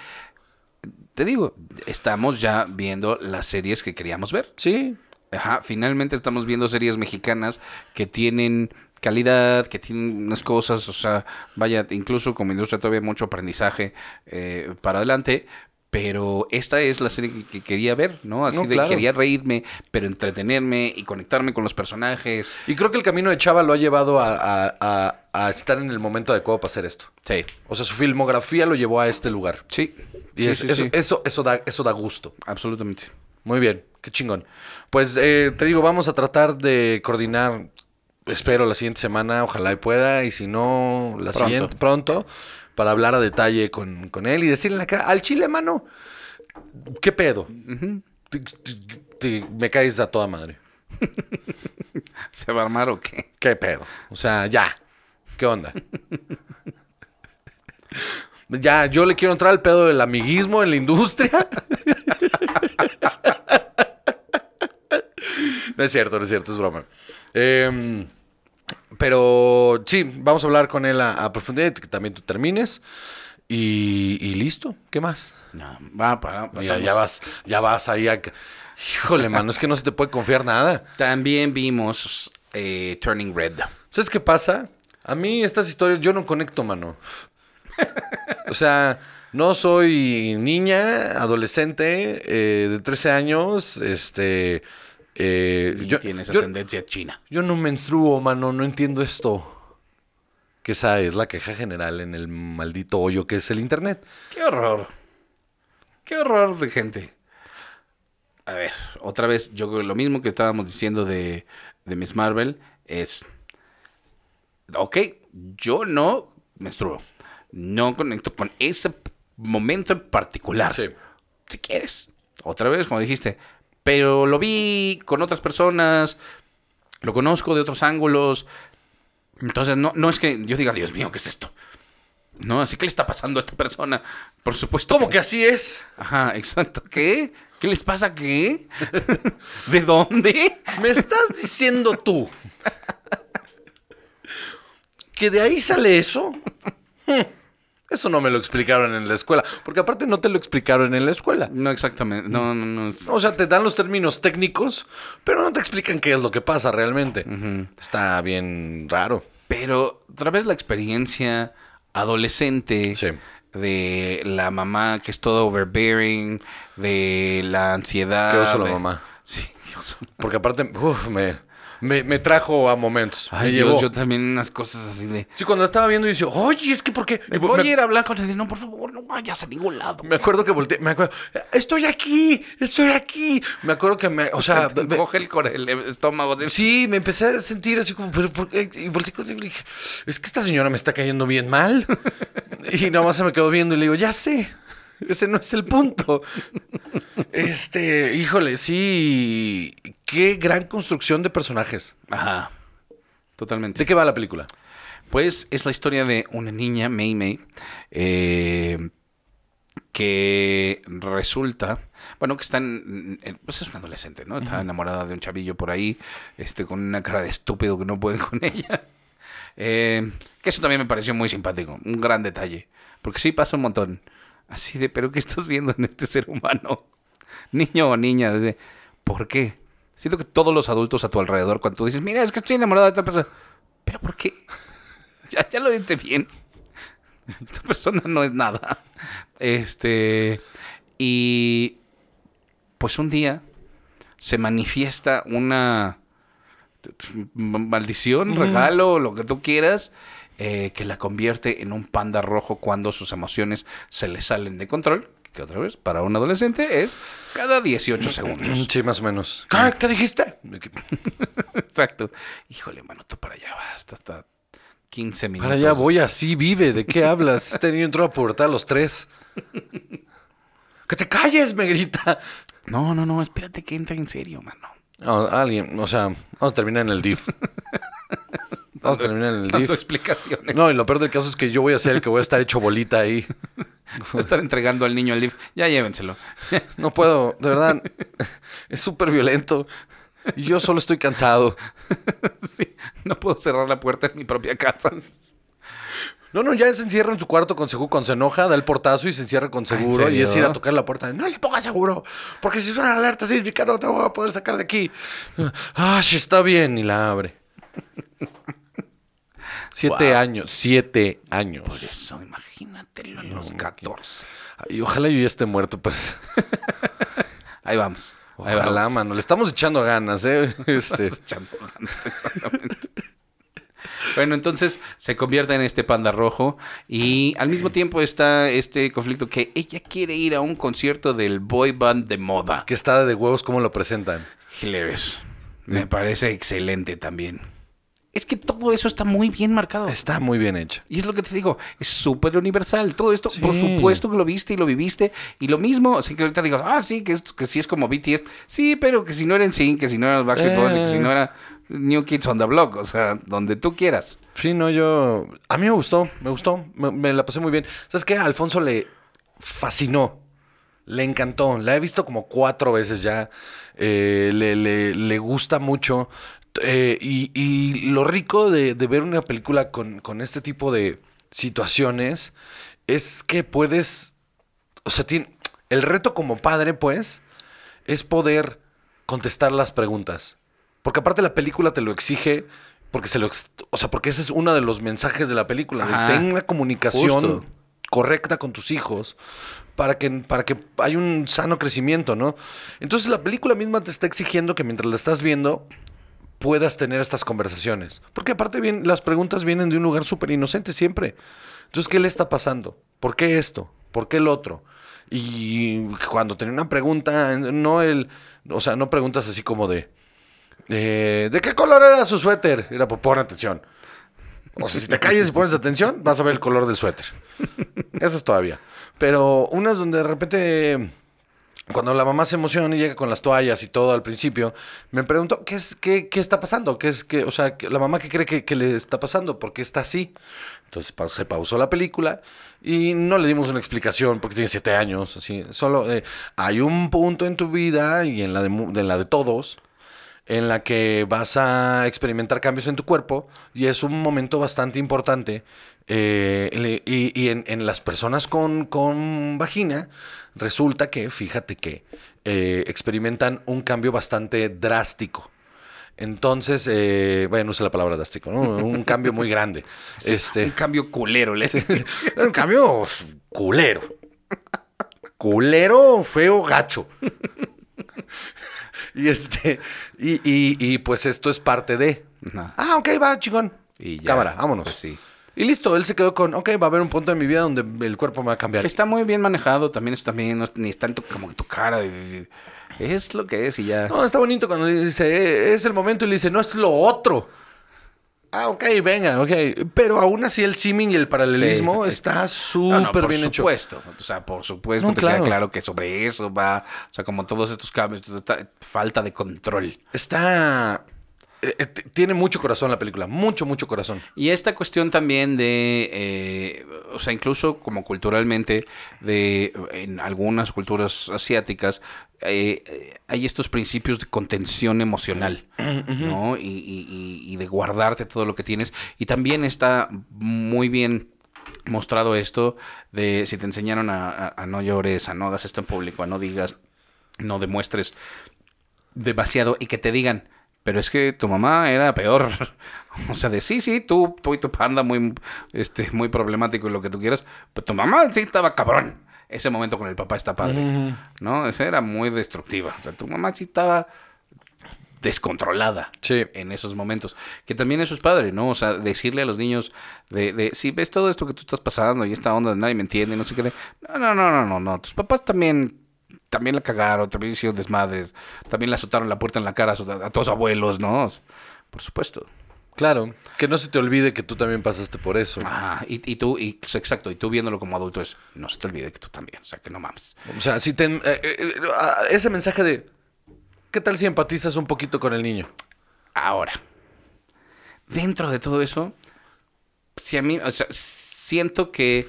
Speaker 5: te digo, estamos ya viendo las series que queríamos ver.
Speaker 4: Sí.
Speaker 5: Ajá, finalmente estamos viendo series mexicanas que tienen calidad, que tienen unas cosas, o sea, vaya, incluso como industria todavía mucho aprendizaje eh, para adelante, pero esta es la serie que, que quería ver, ¿no? Así
Speaker 4: No,
Speaker 5: de
Speaker 4: claro.
Speaker 5: quería reírme, pero entretenerme y conectarme con los personajes.
Speaker 4: Y creo que el camino de Chava lo ha llevado a, a- a- a estar en el momento adecuado para hacer esto.
Speaker 5: Sí,
Speaker 4: O sea, su filmografía lo llevó a este lugar.
Speaker 5: sí.
Speaker 4: Y
Speaker 5: sí,
Speaker 4: es-
Speaker 5: sí,
Speaker 4: eso,
Speaker 5: sí.
Speaker 4: Eso, eso, da, eso da gusto.
Speaker 5: Absolutamente.
Speaker 4: Muy bien, qué chingón. Pues eh, te digo, vamos a tratar de coordinar espero la siguiente semana, ojalá y pueda, y si no, la
Speaker 5: Pronto.
Speaker 4: siguiente, pronto, para hablar a detalle con, con él y decirle en la cara, al chile, mano, ¿qué pedo? Te- te- te- me caes a toda madre.
Speaker 5: ¿Se va a armar o qué?
Speaker 4: ¿Qué pedo? O sea, ya. ¿Qué onda? ya, yo le quiero entrar al pedo del amiguismo en la industria. no es cierto, no es cierto, es broma. Em, pero sí, vamos a hablar con él a, a profundidad, que también tú termines. Y, y listo, ¿qué más?
Speaker 5: No, va para.
Speaker 4: Mira, ya vas, ya vas ahí a... Híjole, mano, es que no se te puede confiar nada.
Speaker 5: También vimos eh, Turning Red.
Speaker 4: ¿Sabes qué pasa? A mí estas historias yo no conecto, mano. O sea, no soy niña, adolescente, eh, de 13 años, este... eh,
Speaker 5: Y
Speaker 4: yo,
Speaker 5: tienes
Speaker 4: yo-
Speaker 5: ascendencia china.
Speaker 4: yo no menstruo, mano, no entiendo esto. Que esa es la queja general en el maldito hoyo que es el internet.
Speaker 5: Qué horror. Qué horror de gente. A ver, otra vez, yo creo lo mismo que estábamos diciendo de, de Miss Marvel es. Ok, yo no menstruo. No conecto con ese momento en particular.
Speaker 4: Sí.
Speaker 5: Si quieres. Otra vez, como dijiste. Pero lo vi con otras personas. Lo conozco de otros ángulos. Entonces, no, no es que yo diga, Dios mío, ¿qué es esto? No, así que le está pasando a esta persona. Por supuesto.
Speaker 4: ¿Cómo que así es?
Speaker 5: Ajá, exacto. ¿Qué? ¿Qué les pasa? ¿Qué? ¿De dónde?
Speaker 4: ¿Me estás diciendo tú que de ahí sale eso? Eso no me lo explicaron en la escuela. Porque aparte no te lo explicaron en la escuela.
Speaker 5: No, exactamente. No, no, no.
Speaker 4: O sea, te dan los términos técnicos, pero no te explican qué es lo que pasa realmente. Está bien raro.
Speaker 5: Pero otra vez la experiencia adolescente
Speaker 4: Sí.
Speaker 5: de la mamá que es todo overbearing, de la ansiedad.
Speaker 4: Qué oso la mamá.
Speaker 5: Sí, Dios.
Speaker 4: Porque aparte, uf, me, me, me trajo a momentos.
Speaker 5: Ay,
Speaker 4: me
Speaker 5: Dios,
Speaker 4: llevó.
Speaker 5: yo también unas cosas así de...
Speaker 4: Sí, cuando la estaba viendo, y dice, oye, es que porque.
Speaker 5: Me voy a ir a hablar con él. No, por favor, no vayas a ningún lado.
Speaker 4: Me acuerdo que volteé, me acuerdo, estoy aquí, estoy aquí. Me acuerdo que me, o sea,
Speaker 5: Te
Speaker 4: me-
Speaker 5: coge el, el estómago. De...
Speaker 4: sí, me empecé a sentir así como, pero ¿por qué? Y volteé y le dije, es que esta señora me está cayendo bien mal. y nada más se me quedó viendo y le digo, ya sé, ese no es el punto. Este, híjole, sí, qué gran construcción de personajes.
Speaker 5: Ajá. Totalmente.
Speaker 4: ¿De qué va la película?
Speaker 5: Pues es la historia de una niña, Mei Mei, eh, que resulta, bueno, que está en, pues es una adolescente, ¿no? Está enamorada de un chavillo por ahí, este, con una cara de estúpido que no puede con ella. Eh, que eso también me pareció muy simpático, un gran detalle, porque sí pasa un montón. Así de, pero ¿qué estás viendo en este ser humano? Niño o niña, de, ¿por qué? Siento que todos los adultos a tu alrededor, cuando tú dices, mira, es que estoy enamorado de esta persona, ¿pero por qué? Ya, ya lo viste bien. Esta persona no es nada. Este. Y. Pues un día se manifiesta una maldición, regalo, lo que tú quieras, eh, que la convierte en un panda rojo cuando sus emociones se le salen de control. Que otra vez, para un adolescente es cada 18 segundos.
Speaker 4: Sí, más o menos. ¿Qué, qué dijiste?
Speaker 5: Exacto. Híjole, mano, tú para allá vas hasta, hasta 15 minutos.
Speaker 4: Para allá voy así, vive. ¿De qué hablas? Este niño entró a pubertad a los tres. ¡Que te calles! Me grita.
Speaker 5: No, no, no, espérate que entra en serio, mano.
Speaker 4: No, alguien, o sea, vamos a terminar en el DIF. Vamos a terminar en el
Speaker 5: Dando
Speaker 4: DIF.
Speaker 5: explicaciones.
Speaker 4: No, y lo peor del caso es que yo voy a ser el que voy a estar hecho bolita ahí.
Speaker 5: Estar entregando al niño el lift. Ya llévenselo.
Speaker 4: No puedo, de verdad. Es súper violento. Y yo solo estoy cansado.
Speaker 5: Sí, no puedo cerrar la puerta en mi propia casa.
Speaker 4: No, no, ya se encierra en su cuarto con seguro, con se enoja, da el portazo y se encierra con seguro. Y es ir a tocar la puerta. No le ponga seguro, porque si suena la alerta sísmica no te voy a poder sacar de aquí. Ah, sí, está bien. Y la abre. Siete
Speaker 5: Wow.
Speaker 4: años, siete años.
Speaker 5: Por eso, imagínatelo a los 14.
Speaker 4: Y ojalá yo ya esté muerto, pues.
Speaker 5: Ahí vamos. Ahí
Speaker 4: Ojalá,
Speaker 5: vamos.
Speaker 4: mano. Le estamos echando ganas, ¿eh? Este.
Speaker 5: Echando ganas, exactamente. Bueno, entonces se convierte en este panda rojo y al mismo tiempo está este conflicto que ella quiere ir a un concierto del boy band de moda.
Speaker 4: que está de huevos cómo lo presentan.
Speaker 5: Hilarious. Me parece excelente también. Es que todo eso está muy bien marcado.
Speaker 4: Está muy bien hecha.
Speaker 5: Y es lo que te digo, es súper universal. Todo esto, por supuesto que lo viste y lo viviste. Y lo mismo, así que ahorita digas, ah, sí, que, que sí es como BTS. Sí, pero que si no era en Sync, que si no era Backstreet Boys, que si
Speaker 4: Eh.
Speaker 5: no era New Kids on the Block. O sea, donde tú quieras.
Speaker 4: Sí, no, yo. A mí me gustó, me gustó, me, me la pasé muy bien. ¿Sabes qué? A Alfonso le fascinó, le encantó. La he visto como cuatro veces ya. eh, le, le- le gusta mucho. Eh, y, y lo rico de, de ver una película con, con este tipo de situaciones es que puedes. O sea, tiene, el reto como padre, pues, es poder contestar las preguntas. Porque aparte la película te lo exige, porque se lo o sea, porque ese es uno de los mensajes de la película. de. Ten la comunicación
Speaker 5: Justo.
Speaker 4: correcta con tus hijos para que, para que haya un sano crecimiento, ¿no? Entonces la película misma te está exigiendo que mientras la estás viendo puedas tener estas conversaciones. Porque aparte bien, las preguntas vienen de un lugar súper inocente siempre. Entonces, ¿qué le está pasando? ¿Por qué esto? ¿Por qué el otro? Y cuando tenía una pregunta, no el, o sea, no preguntas así como de, eh, ¿de qué color era su suéter? Era, pues pon atención. O sea, si te calles y pones atención, vas a ver el color del suéter. Eso es todavía. Pero unas donde de repente, cuando la mamá se emociona y llega con las toallas y todo al principio, me pregunto, ¿qué, es, qué, qué está pasando? ¿Qué es, qué, o sea, que- la mamá qué cree que, que le está pasando? ¿Por qué está así? Entonces se pausó la película y no le dimos una explicación porque tiene siete años. Así, solo eh, hay un punto en tu vida y en la de, en la de todos en la que vas a experimentar cambios en tu cuerpo y es un momento bastante importante. Eh, y y en, en las personas con, con vagina, resulta que, fíjate que, eh, experimentan un cambio bastante drástico. Entonces, eh, bueno, no sé la palabra drástico, ¿no? Un cambio muy grande. Este,
Speaker 5: Un cambio culero. le-
Speaker 4: un cambio culero. Culero, feo, gacho. Y este, y, y, y pues esto es parte de. Ah, ok, va, chingón.
Speaker 5: Y ya,
Speaker 4: Cámara, vámonos.
Speaker 5: pues sí.
Speaker 4: Y listo, él se quedó con, ok, va a haber un punto en mi vida donde el cuerpo me va a cambiar.
Speaker 5: Que está muy bien manejado, también eso también, no, ni es tanto como que tu cara. de- es lo que es y ya.
Speaker 4: No, está bonito cuando le dice, "Eh, es el momento y le dice, no es lo otro. Ah, ok, venga, ok. Pero aún así el simming y el paralelismo
Speaker 5: Sí.
Speaker 4: está
Speaker 5: No,
Speaker 4: súper
Speaker 5: no, por
Speaker 4: bien hecho.
Speaker 5: supuesto. O sea, por supuesto
Speaker 4: No,
Speaker 5: te
Speaker 4: claro.
Speaker 5: queda claro que sobre eso va. O sea, como todos estos cambios, ta- falta de control.
Speaker 4: Está... eh, eh, tiene mucho corazón la película, mucho, mucho corazón.
Speaker 5: Y esta cuestión también de, eh, o sea, incluso como culturalmente, de en algunas culturas asiáticas, eh, hay estos principios de contención emocional, ¿no? Y, y- y- y de guardarte todo lo que tienes. Y también está muy bien mostrado esto de si te enseñaron a, a- a no llores, a no hagas esto en público, a no digas, no demuestres demasiado y que te digan, pero es que tu mamá era peor. O sea, de sí, sí, tú, tú y tu panda muy, este, muy problemático y lo que tú quieras, pero tu mamá sí estaba cabrón. Ese momento con el papá está padre, ¿no? Esa era muy destructiva. O sea, tu mamá sí estaba descontrolada
Speaker 4: Sí.
Speaker 5: en esos momentos. Que también eso es padre, ¿no? O sea, decirle a los niños de, de si ves todo esto que tú estás pasando y esta onda de nadie me entiende, no sé qué. de- No, no, no, no, no, no. Tus papás también, también la cagaron, también hicieron desmadres, también le azotaron la puerta en la cara a, su- a todos abuelos, ¿no? Por supuesto.
Speaker 4: Claro, que no se te olvide que tú también pasaste por eso.
Speaker 5: Ah, y, y tú, y, exacto, y tú viéndolo como adulto es, no se te olvide que tú también, o sea, que no mames.
Speaker 4: O sea, si te, eh, eh, eh, ah, ese mensaje de, ¿qué tal si empatizas un poquito con el niño?
Speaker 5: Ahora, dentro de todo eso, si a mí, o sea, siento que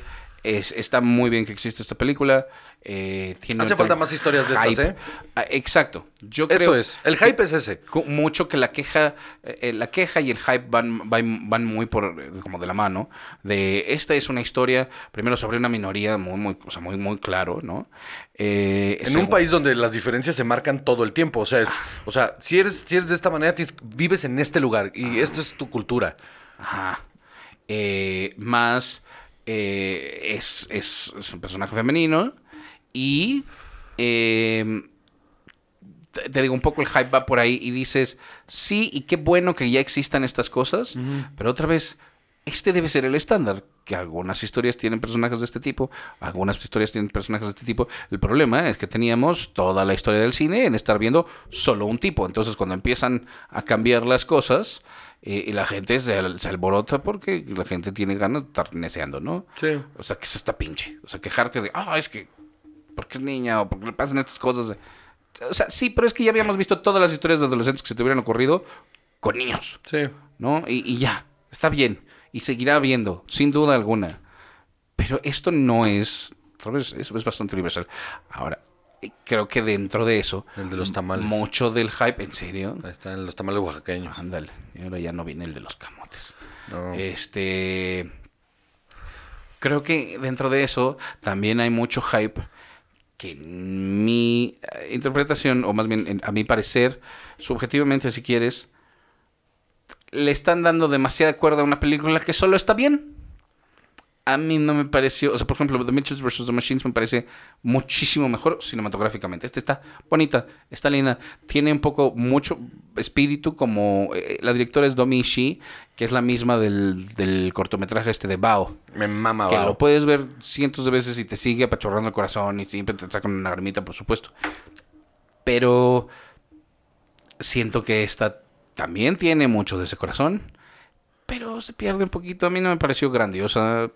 Speaker 5: es- está muy bien que existe esta película. eh, tiene
Speaker 4: Hace falta más historias de estas. ¿eh?
Speaker 5: Ah, exacto. Yo
Speaker 4: Eso
Speaker 5: creo
Speaker 4: es. El hype es ese.
Speaker 5: mucho que la queja, eh, la queja y el hype van, van, van muy por eh, como de la mano. De esta es una historia, primero sobre una minoría muy, muy, o sea, muy, muy claro, ¿no? Eh,
Speaker 4: En un país donde las diferencias se marcan todo el tiempo. O sea, es, o sea si, eres, si eres de esta manera, tienes- vives en este lugar y esta es tu cultura.
Speaker 5: Ajá. Más eh, es, es- es un personaje femenino y eh, te, te digo, un poco el hype va por ahí y dices, sí, y qué bueno que ya existan estas cosas, pero otra vez este debe ser el estándar, que algunas historias tienen personajes de este tipo, algunas historias tienen personajes de este tipo. El problema es que teníamos toda la historia del cine en estar viendo solo un tipo. Entonces cuando empiezan a cambiar las cosas eh, y la gente se, se alborota porque la gente tiene ganas de estar neceando, ¿no?
Speaker 4: Sí.
Speaker 5: O sea, que eso está pinche. O sea, quejarte de, ah, es que, porque es niña o porque le pasan estas cosas. O sea, sí, pero es que ya habíamos visto todas las historias de adolescentes que se te hubieran ocurrido con niños.
Speaker 4: Sí.
Speaker 5: ¿no? Y, y ya, está bien. Y seguirá habiendo, sin duda alguna. Pero esto no es, tal vez eso es bastante universal. Ahora, creo que dentro de eso,
Speaker 4: El de los tamales.
Speaker 5: mucho del hype, ¿en serio?
Speaker 4: Ahí están los tamales oaxaqueños.
Speaker 5: Ándale, y ahora ya no viene el de los camotes.
Speaker 4: No.
Speaker 5: Este, creo que dentro de eso también hay mucho hype que en mi eh, interpretación, o más bien en- a mi parecer, subjetivamente si quieres, le están dando demasiada cuerda a una película que solo está bien. A mí no me pareció, o sea, por ejemplo, The Mitchells vs. The Machines me parece muchísimo mejor cinematográficamente. Este está bonita, está linda, tiene un poco mucho espíritu como eh, la directora es Domi Shi, que es la misma del, del cortometraje este de Bao
Speaker 4: Me mama,
Speaker 5: que
Speaker 4: Bao.
Speaker 5: lo puedes ver cientos de veces y te sigue apachurrando el corazón y siempre te sacan una gramita, por supuesto. Pero siento que esta también tiene mucho de ese corazón, pero se pierde un poquito. A mí no me pareció grandiosa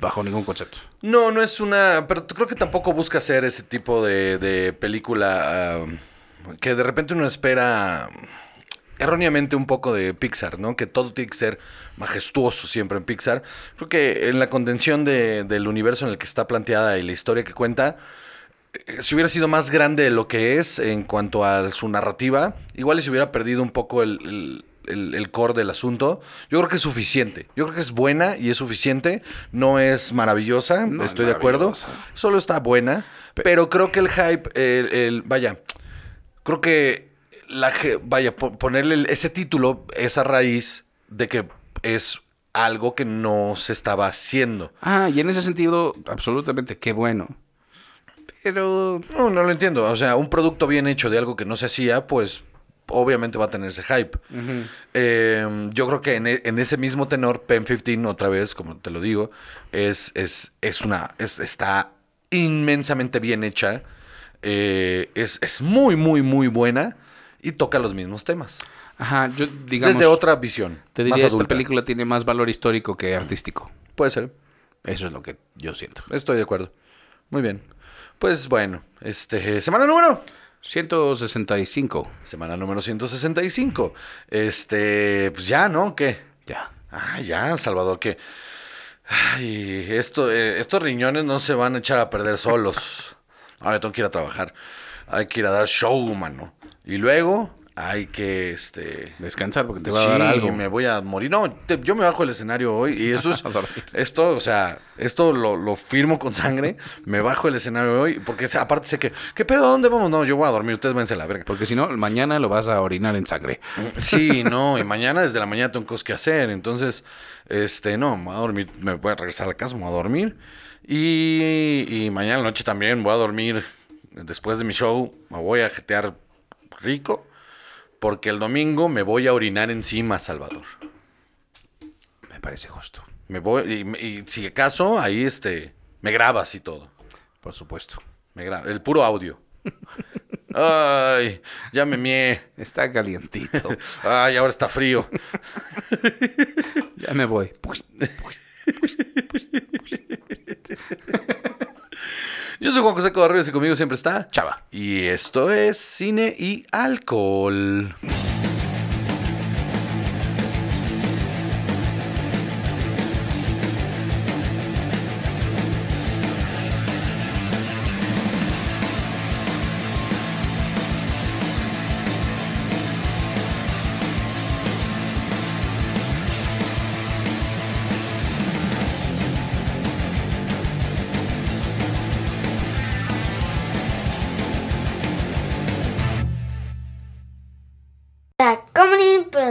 Speaker 5: bajo ningún concepto.
Speaker 4: No, no es una. Pero creo que tampoco busca ser ese tipo de, de película ah, que de repente uno espera erróneamente un poco de Pixar, ¿no? Que todo tiene que ser majestuoso siempre en Pixar. Creo que en la contención de- del universo en el que está planteada y la historia que cuenta, eh, si hubiera sido más grande de lo que es en cuanto a su narrativa, igual se hubiera perdido un poco el- el- el core del asunto. Yo creo que es suficiente. Yo creo que es buena y es suficiente. No es maravillosa,
Speaker 5: No es
Speaker 4: estoy de acuerdo. Solo está buena. pero creo que el hype, el, el- vaya, creo que la vaya, po- ponerle ese título es a raíz de que es algo que no se estaba haciendo.
Speaker 5: Ah, y en ese sentido, absolutamente, qué bueno. Pero
Speaker 4: No, no lo entiendo. O sea, un producto bien hecho de algo que no se hacía, pues obviamente va a tener ese hype. Eh, yo creo que en, e- en ese mismo tenor, Pen 15, otra vez, como te lo digo, es, es, es una. Es, está inmensamente bien hecha. eh, es, es muy, muy, muy buena. Y toca los mismos temas.
Speaker 5: Ajá, yo digamos,
Speaker 4: Desde otra visión.
Speaker 5: te diría, esta película tiene más valor histórico que artístico.
Speaker 4: Puede ser.
Speaker 5: Eso es lo que yo siento.
Speaker 4: Estoy de acuerdo. Muy bien. Pues bueno, este, semana número.
Speaker 5: 165.
Speaker 4: Semana número 165. Este, pues ya, ¿no? ¿Qué?
Speaker 5: Ya.
Speaker 4: Ah, ya, Salvador, que. Ay, esto, eh, estos riñones no se van a echar a perder solos. Ahora tengo que ir a trabajar. Hay que ir a dar show, mano. Y luego hay que, este.
Speaker 5: Descansar porque te va a dar algo.
Speaker 4: me voy a morir. No, te- yo me bajo el escenario hoy y eso es. Esto, o sea, esto lo, lo firmo con sangre. Me bajo el escenario hoy porque aparte sé que. ¿Qué pedo? ¿A dónde vamos? No, yo voy a dormir. Ustedes váyanse a la verga.
Speaker 5: Porque si no, mañana lo vas a orinar en sangre.
Speaker 4: Sí, no, y mañana desde la mañana tengo cosas que hacer, entonces, este, no, me voy a dormir, me voy a regresar a la casa, me voy a dormir, y, y mañana en la noche también voy a dormir, después de mi show, me voy a jetear rico, porque el domingo me voy a orinar encima, Salvador.
Speaker 5: Me parece justo.
Speaker 4: Me voy, y, y si acaso, ahí, este, me grabas y todo,
Speaker 5: Por supuesto.
Speaker 4: me graba, el puro audio. Ay, ya me mié.
Speaker 5: Está calientito.
Speaker 4: Ay, ahora está frío.
Speaker 5: ya me voy.
Speaker 4: Yo soy Juan José Cobarrios y conmigo siempre está
Speaker 5: Chava.
Speaker 4: Y esto es cine y alcohol.